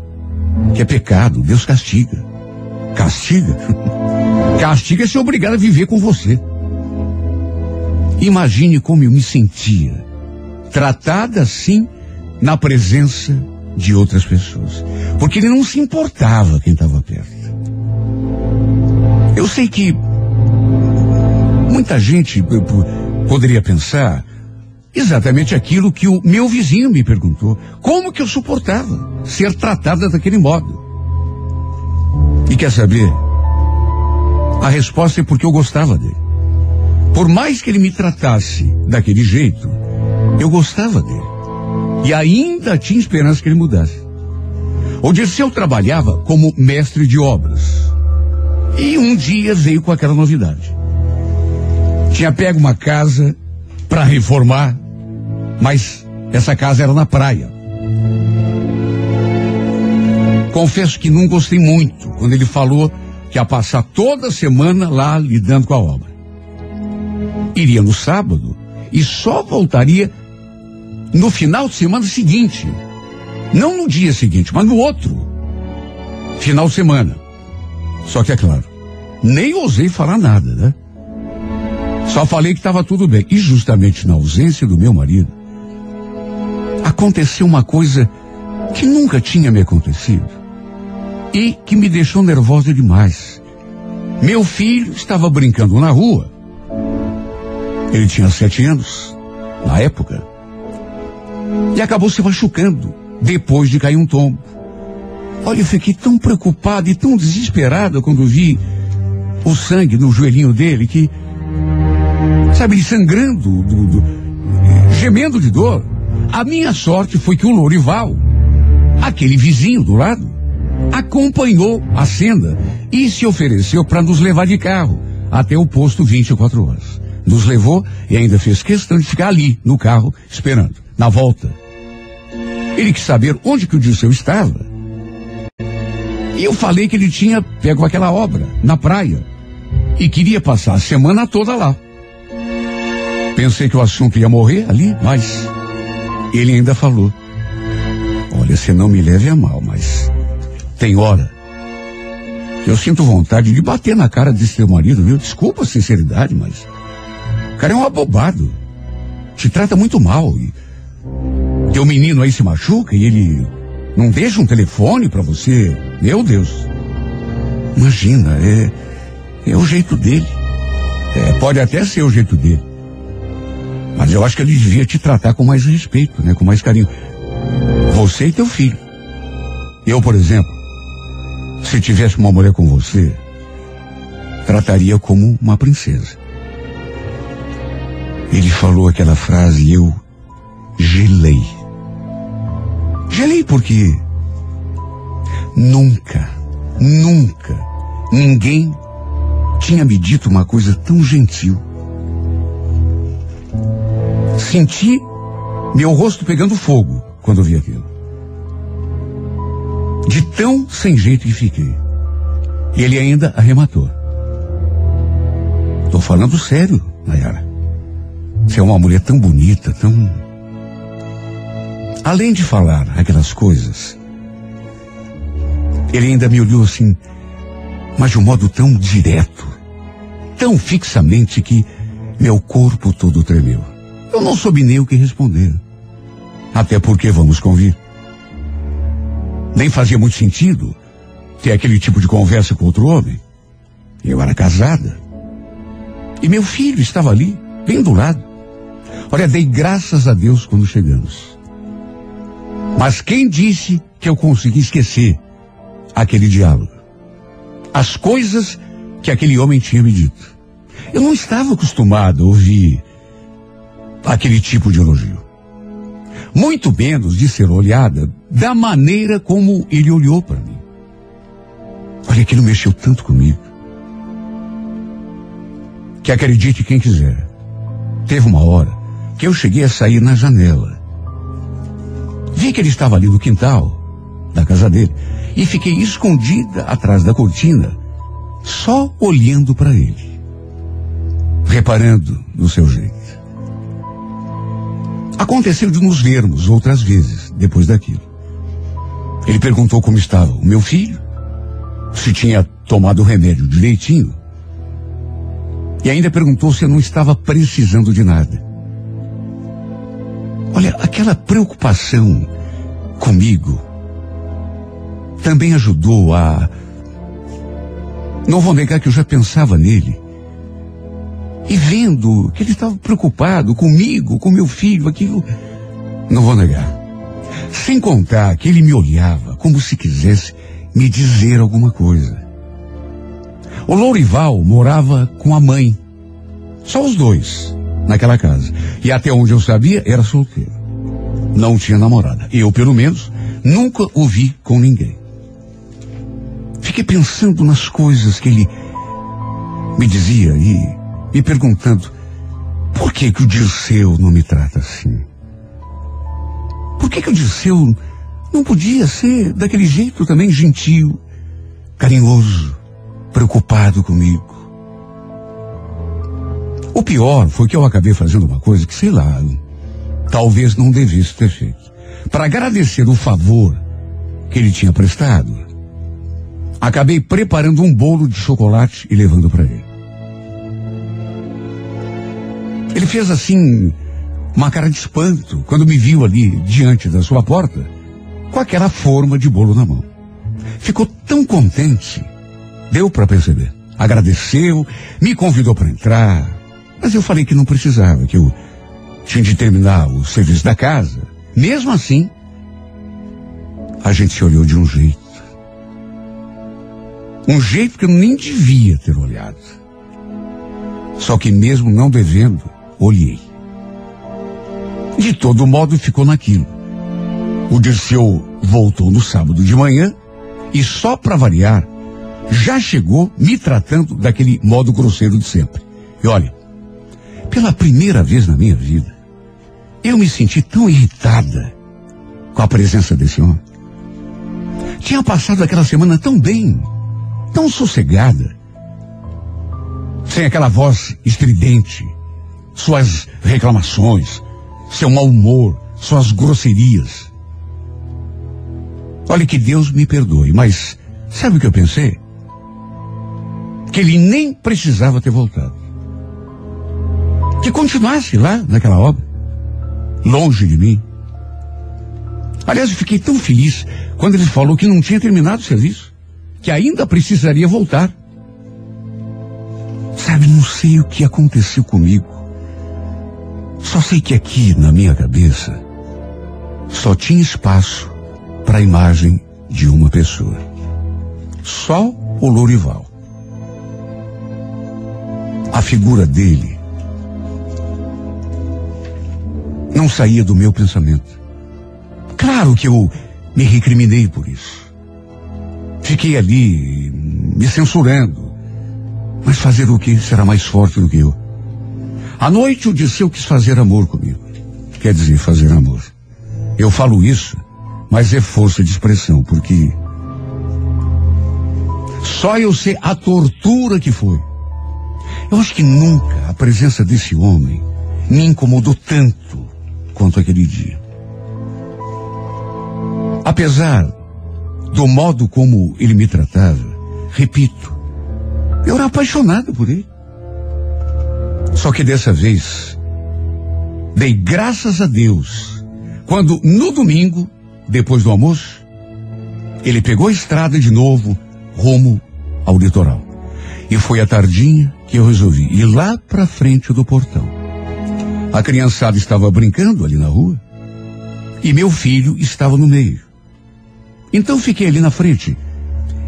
Que é pecado, Deus castiga. Castiga? castiga ser obrigado a viver com você. Imagine como eu me sentia, tratada assim na presença de outras pessoas. Porque ele não se importava quem estava perto. Eu sei que muita gente poderia pensar exatamente aquilo que o meu vizinho me perguntou. Como que eu suportava ser tratada daquele modo? E quer saber? A resposta é porque eu gostava dele. Por mais que ele me tratasse daquele jeito, eu gostava dele. E ainda tinha esperança que ele mudasse. O Dirceu trabalhava como mestre de obras. E um dia veio com aquela novidade. Tinha pego uma casa para reformar, mas essa casa era na praia. Confesso que não gostei muito quando ele falou que ia passar toda semana lá lidando com a obra. Iria no sábado e só voltaria no final de semana seguinte. Não no dia seguinte, mas no outro. Final de semana. Só que é claro, nem ousei falar nada, né? Só falei que estava tudo bem. E justamente na ausência do meu marido, aconteceu uma coisa que nunca tinha me acontecido e que me deixou nervosa demais. Meu filho estava brincando na rua. Ele tinha sete anos, na época e acabou se machucando depois de cair um tombo. Olha, eu fiquei tão preocupado e tão desesperado quando vi o sangue no joelhinho dele que, sabe, sangrando, do, do, gemendo de dor. A minha sorte foi que o Lorival, aquele vizinho do lado, acompanhou a cena e se ofereceu para nos levar de carro até o posto 24 horas. Nos levou e ainda fez questão de ficar ali, no carro, esperando na volta. Ele quis saber onde que o Dirceu estava. E eu falei que ele tinha pego aquela obra na praia e queria passar a semana toda lá. Pensei que o assunto ia morrer ali, mas ele ainda falou: Olha, você não me leve a mal, mas tem hora que eu sinto vontade de bater na cara desse teu marido, viu? Desculpa a sinceridade, mas o cara é um abobado. Te trata muito mal e teu menino aí se machuca e ele não deixa um telefone para você. Meu Deus. Imagina, é, é o jeito dele. É, pode até ser o jeito dele. Mas eu acho que ele devia te tratar com mais respeito, né? Com mais carinho. Você e teu filho. Eu, por exemplo, se tivesse uma mulher com você, trataria como uma princesa. Ele falou aquela frase e eu gelei. Gelei porque nunca, nunca ninguém tinha me dito uma coisa tão gentil. Senti meu rosto pegando fogo quando vi aquilo. De tão sem jeito que fiquei. E ele ainda arrematou. Tô falando sério, Nayara. Você é uma mulher tão bonita, tão Além de falar aquelas coisas, ele ainda me olhou assim, mas de um modo tão direto, tão fixamente que meu corpo todo tremeu. Eu não soube nem o que responder. Até porque, vamos convir, nem fazia muito sentido ter aquele tipo de conversa com outro homem. Eu era casada. E meu filho estava ali, bem do lado. Olha, dei graças a Deus quando chegamos. Mas quem disse que eu consegui esquecer aquele diálogo? As coisas que aquele homem tinha me dito. Eu não estava acostumado a ouvir aquele tipo de elogio. Muito menos de ser olhada da maneira como ele olhou para mim. Olha, aquilo mexeu tanto comigo. Que acredite quem quiser. Teve uma hora que eu cheguei a sair na janela. Vi que ele estava ali no quintal da casa dele e fiquei escondida atrás da cortina, só olhando para ele, reparando no seu jeito. Aconteceu de nos vermos outras vezes depois daquilo. Ele perguntou como estava o meu filho, se tinha tomado o remédio direitinho, e ainda perguntou se eu não estava precisando de nada. Olha, aquela preocupação comigo também ajudou a. Não vou negar que eu já pensava nele. E vendo que ele estava preocupado comigo, com meu filho, aquilo. Não vou negar. Sem contar que ele me olhava como se quisesse me dizer alguma coisa. O Lourival morava com a mãe. Só os dois naquela casa. E até onde eu sabia, era solteiro. Não tinha namorada. Eu, pelo menos, nunca o vi com ninguém. Fiquei pensando nas coisas que ele me dizia e me perguntando por que que o Dirceu não me trata assim? Por que que o Dirceu não podia ser daquele jeito também gentil, carinhoso, preocupado comigo? O pior foi que eu acabei fazendo uma coisa que, sei lá, talvez não devesse ter feito. Para agradecer o favor que ele tinha prestado, acabei preparando um bolo de chocolate e levando para ele. Ele fez assim uma cara de espanto quando me viu ali diante da sua porta com aquela forma de bolo na mão. Ficou tão contente, deu para perceber. Agradeceu, me convidou para entrar, mas eu falei que não precisava, que eu tinha de terminar o serviço da casa. Mesmo assim, a gente se olhou de um jeito. Um jeito que eu nem devia ter olhado. Só que mesmo não devendo, olhei. De todo modo, ficou naquilo. O Dirceu voltou no sábado de manhã e só para variar, já chegou me tratando daquele modo grosseiro de sempre. E olha, pela primeira vez na minha vida, eu me senti tão irritada com a presença desse homem. Tinha passado aquela semana tão bem, tão sossegada, sem aquela voz estridente, suas reclamações, seu mau humor, suas grosserias. Olha que Deus me perdoe, mas sabe o que eu pensei? Que ele nem precisava ter voltado. Que continuasse lá naquela obra, longe de mim. Aliás, eu fiquei tão feliz quando ele falou que não tinha terminado o serviço, que ainda precisaria voltar. Sabe, não sei o que aconteceu comigo. Só sei que aqui na minha cabeça só tinha espaço para a imagem de uma pessoa. Só o Lourival. A figura dele não saía do meu pensamento. Claro que eu me recriminei por isso. Fiquei ali me censurando. Mas fazer o que será mais forte do que eu? À noite o Disseu quis fazer amor comigo. Quer dizer, fazer amor. Eu falo isso, mas é força de expressão, porque só eu sei a tortura que foi. Eu acho que nunca a presença desse homem me incomodou tanto quanto aquele dia. Apesar do modo como ele me tratava, repito, eu era apaixonado por ele. Só que dessa vez, dei graças a Deus quando no domingo, depois do almoço, ele pegou a estrada de novo, rumo ao litoral. E foi à tardinha que eu resolvi ir lá pra frente do portão. A criançada estava brincando ali na rua e meu filho estava no meio. Então fiquei ali na frente,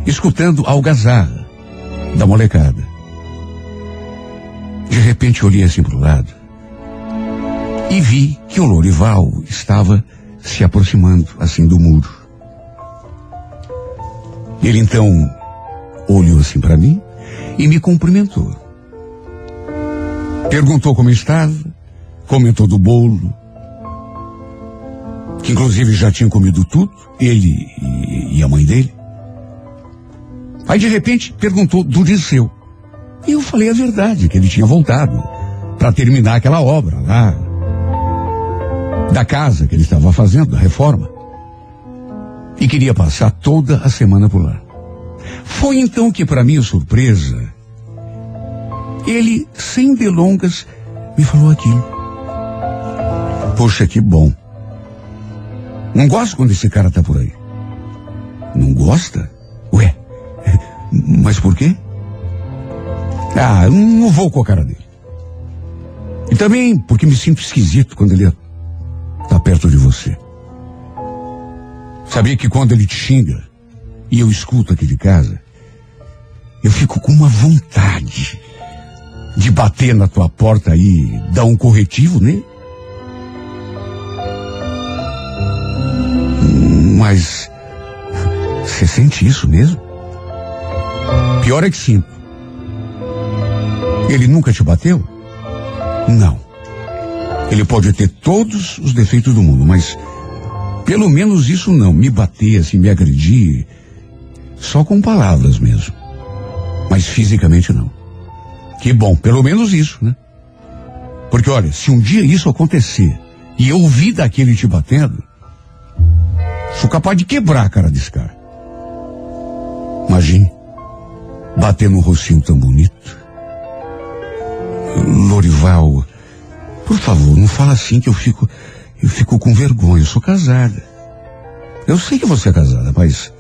escutando a algazarra da molecada. De repente olhei assim para o lado e vi que o Lorival estava se aproximando assim do muro. Ele então olhou assim para mim e me cumprimentou. Perguntou como estava, comentou do bolo, que inclusive já tinha comido tudo, ele e, e a mãe dele. Aí de repente perguntou do Disseu. E eu falei a verdade, que ele tinha voltado para terminar aquela obra lá da casa que ele estava fazendo, da reforma. E queria passar toda a semana por lá. Foi então que, para minha surpresa, ele, sem delongas, me falou aquilo. Poxa, que bom. Não gosto quando esse cara tá por aí. Não gosta? Ué, mas por quê? Ah, não vou com a cara dele. E também porque me sinto esquisito quando ele tá perto de você. Sabia que quando ele te xinga e eu escuto aqui de casa, eu fico com uma vontade de bater na tua porta e dar um corretivo nele? Mas você sente isso mesmo? Pior é que sinto. Ele nunca te bateu? Não. Ele pode ter todos os defeitos do mundo, mas pelo menos isso não. Me bater, assim, me agredir, só com palavras mesmo. Mas fisicamente não. Que bom, pelo menos isso, né? Porque olha, se um dia isso acontecer e eu ouvir daquele te batendo, sou capaz de quebrar a cara desse cara. Imagine, bater num rostinho tão bonito. Lorival, por favor, não fala assim que eu fico, eu fico com vergonha. Eu sou casada. Eu sei que você é casada, mas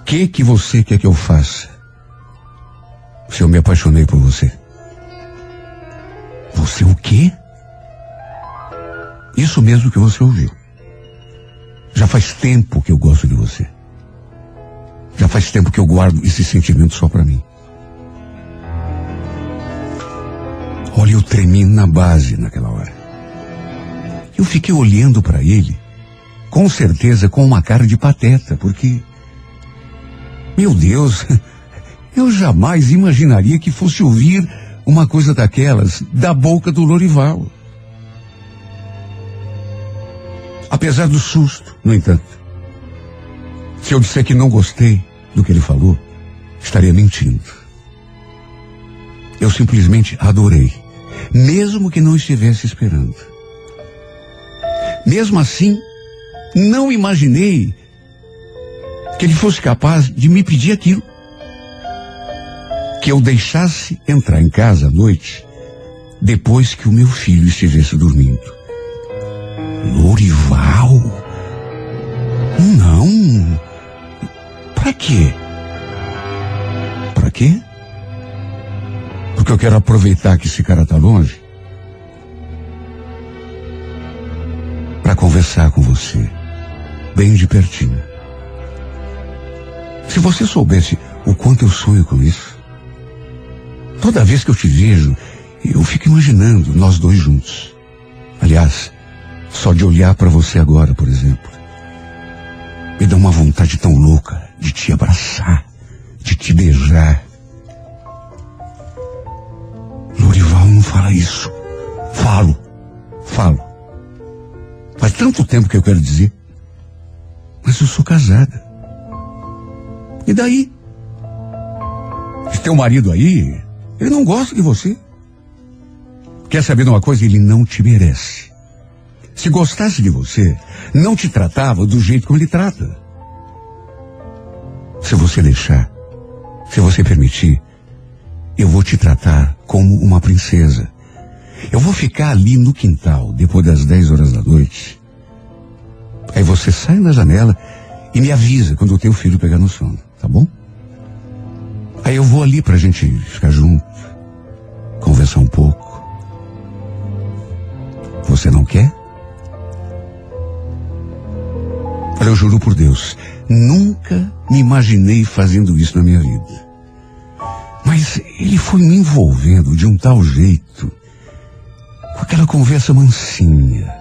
o que que você quer que eu faça? Se eu me apaixonei por você. Você o quê? Isso mesmo que você ouviu. Já faz tempo que eu gosto de você. Já faz tempo que eu guardo esse sentimento só para mim. Olha, eu tremi na base naquela hora. Eu fiquei olhando para ele, com certeza com uma cara de pateta, porque. Meu Deus, eu jamais imaginaria que fosse ouvir uma coisa daquelas da boca do Lorival. Apesar do susto, no entanto, se eu disser que não gostei do que ele falou, estaria mentindo. Eu simplesmente adorei, mesmo que não estivesse esperando. Mesmo assim, não imaginei que ele fosse capaz de me pedir aquilo. Que eu deixasse entrar em casa à noite, depois que o meu filho estivesse dormindo. Lorival? Não. Para quê? Para quê? Porque eu quero aproveitar que esse cara tá longe para conversar com você, bem de pertinho. Se você soubesse o quanto eu sonho com isso, toda vez que eu te vejo, eu fico imaginando nós dois juntos. Aliás, só de olhar para você agora, por exemplo, me dá uma vontade tão louca de te abraçar, de te beijar. Lorival não fala isso. Falo, falo. Faz tanto tempo que eu quero dizer. Mas eu sou casada. E daí? Esse teu marido aí, ele não gosta de você. Quer saber de uma coisa? Ele não te merece. Se gostasse de você, não te tratava do jeito como ele trata. Se você deixar, se você permitir, eu vou te tratar como uma princesa. Eu vou ficar ali no quintal depois das 10 horas da noite. Aí você sai na janela e me avisa quando o teu filho pegar no sono, tá bom? Aí eu vou ali pra gente ficar junto, conversar um pouco. Você não quer? Olha, eu juro por Deus, nunca me imaginei fazendo isso na minha vida. Mas ele foi me envolvendo de um tal jeito, com aquela conversa mansinha,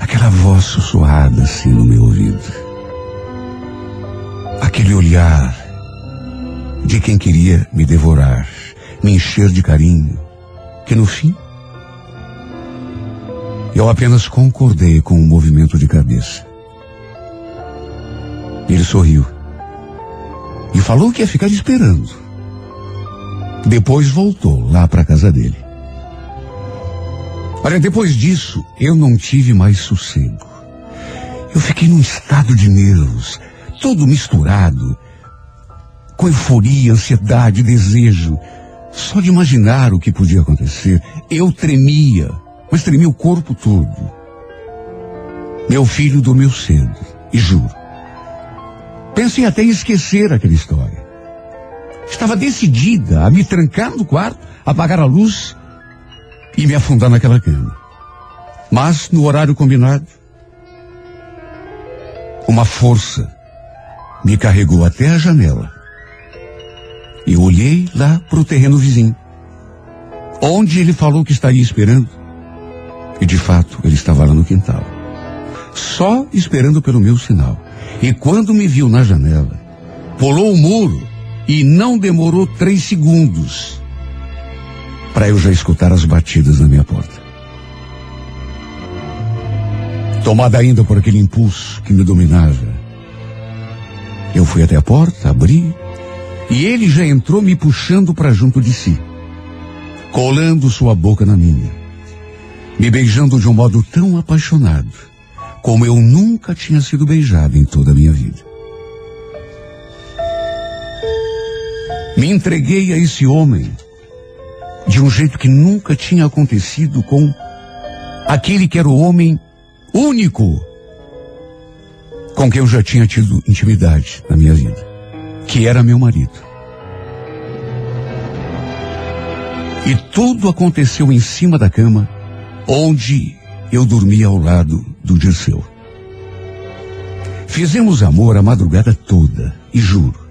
aquela voz sussurrada assim no meu ouvido, aquele olhar de quem queria me devorar, me encher de carinho, que no fim eu apenas concordei com o um movimento de cabeça. Ele sorriu e falou que ia ficar esperando. Depois voltou lá para a casa dele. Olha, depois disso, eu não tive mais sossego. Eu fiquei num estado de nervos, todo misturado, com euforia, ansiedade, desejo. Só de imaginar o que podia acontecer, eu tremia, mas tremia o corpo todo. Meu filho dormiu cedo, e juro, Pensei até em esquecer aquela história. Estava decidida a me trancar no quarto, apagar a luz e me afundar naquela cama. Mas, no horário combinado, uma força me carregou até a janela. E olhei lá para o terreno vizinho, onde ele falou que estaria esperando. E de fato, ele estava lá no quintal, só esperando pelo meu sinal. E quando me viu na janela, pulou o muro e não demorou três segundos para eu já escutar as batidas na minha porta. Tomada ainda por aquele impulso que me dominava, eu fui até a porta, abri, e ele já entrou me puxando para junto de si, colando sua boca na minha, me beijando de um modo tão apaixonado como eu nunca tinha sido beijado em toda a minha vida. Me entreguei a esse homem de um jeito que nunca tinha acontecido com aquele que era o homem único com quem eu já tinha tido intimidade na minha vida, que era meu marido. E tudo aconteceu em cima da cama, onde eu dormia ao lado do Dirceu. Fizemos amor a madrugada toda, e juro,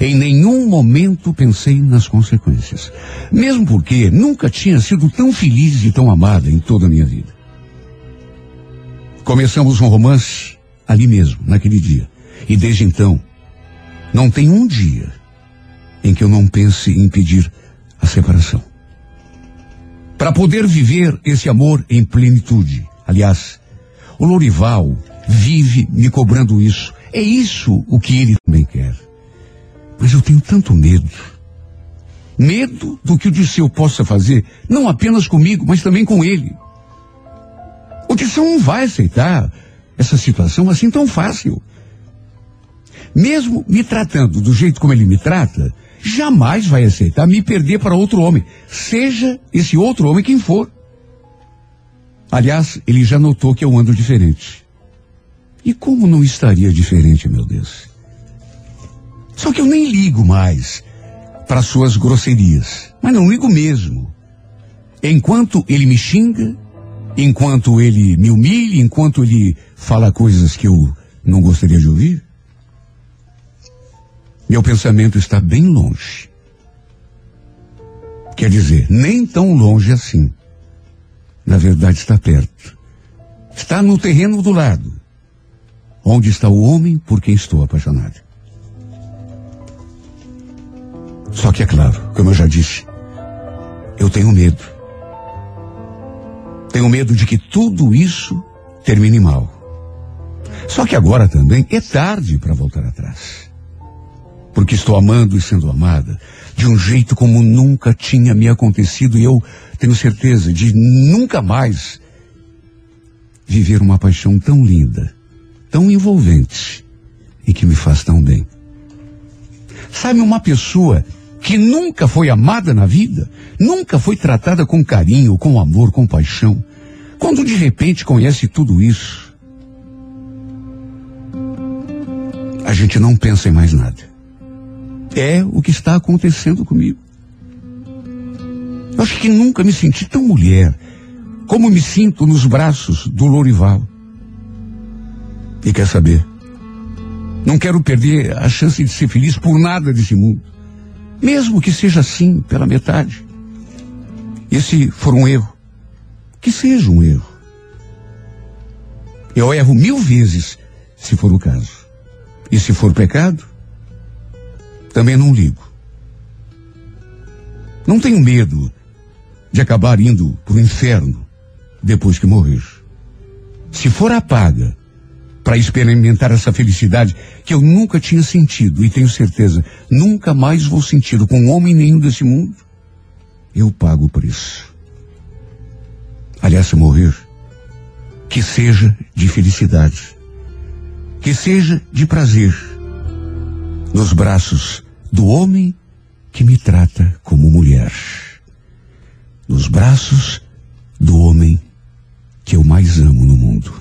em nenhum momento pensei nas consequências. Mesmo porque nunca tinha sido tão feliz e tão amada em toda a minha vida. Começamos um romance ali mesmo, naquele dia. E desde então, não tem um dia em que eu não pense em pedir a separação. Para poder viver esse amor em plenitude. Aliás, o Lorival vive me cobrando isso. É isso o que ele também quer. Mas eu tenho tanto medo. Medo do que o Disseu possa fazer, não apenas comigo, mas também com ele. O Disseu não vai aceitar essa situação assim tão fácil. Mesmo me tratando do jeito como ele me trata, jamais vai aceitar me perder para outro homem, seja esse outro homem quem for. Aliás, ele já notou que eu ando diferente. E como não estaria diferente, meu Deus? Só que eu nem ligo mais para suas grosserias. Mas não ligo mesmo. Enquanto ele me xinga, enquanto ele me humilha, enquanto ele fala coisas que eu não gostaria de ouvir, meu pensamento está bem longe. Quer dizer, nem tão longe assim. Na verdade, está perto. Está no terreno do lado. Onde está o homem por quem estou apaixonado? Só que é claro, como eu já disse, eu tenho medo. Tenho medo de que tudo isso termine mal. Só que agora também é tarde para voltar atrás. Porque estou amando e sendo amada de um jeito como nunca tinha me acontecido e eu tenho certeza de nunca mais viver uma paixão tão linda tão envolvente e que me faz tão bem. Sabe, uma pessoa que nunca foi amada na vida, nunca foi tratada com carinho, com amor, com paixão, quando de repente conhece tudo isso, a gente não pensa em mais nada. É o que está acontecendo comigo. Eu acho que nunca me senti tão mulher como me sinto nos braços do Lorival. E quer saber? Não quero perder a chance de ser feliz por nada desse mundo. Mesmo que seja assim, pela metade. E se for um erro, que seja um erro. Eu erro mil vezes, se for o caso. E se for pecado, também não ligo. Não tenho medo de acabar indo para o inferno depois que morrer. Se for a paga para experimentar essa felicidade que eu nunca tinha sentido e tenho certeza nunca mais vou sentir com homem nenhum desse mundo, eu pago o preço. Aliás, se morrer, que seja de felicidade, que seja de prazer, nos braços do homem que me trata como mulher, nos braços do homem que eu mais amo no mundo.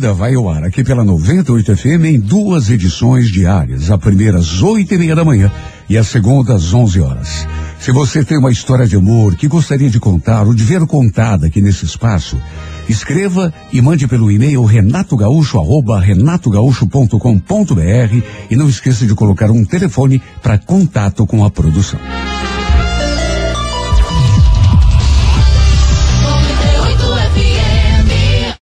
Vida vai ao ar aqui pela 98 FM em duas edições diárias. A primeira às oito e meia da manhã e a segunda às onze horas. Se você tem uma história de amor que gostaria de contar ou de ver contada aqui nesse espaço, escreva e mande pelo e-mail renatogaúcho arroba renatogaúcho.com.br e não esqueça de colocar um telefone para contato com a produção.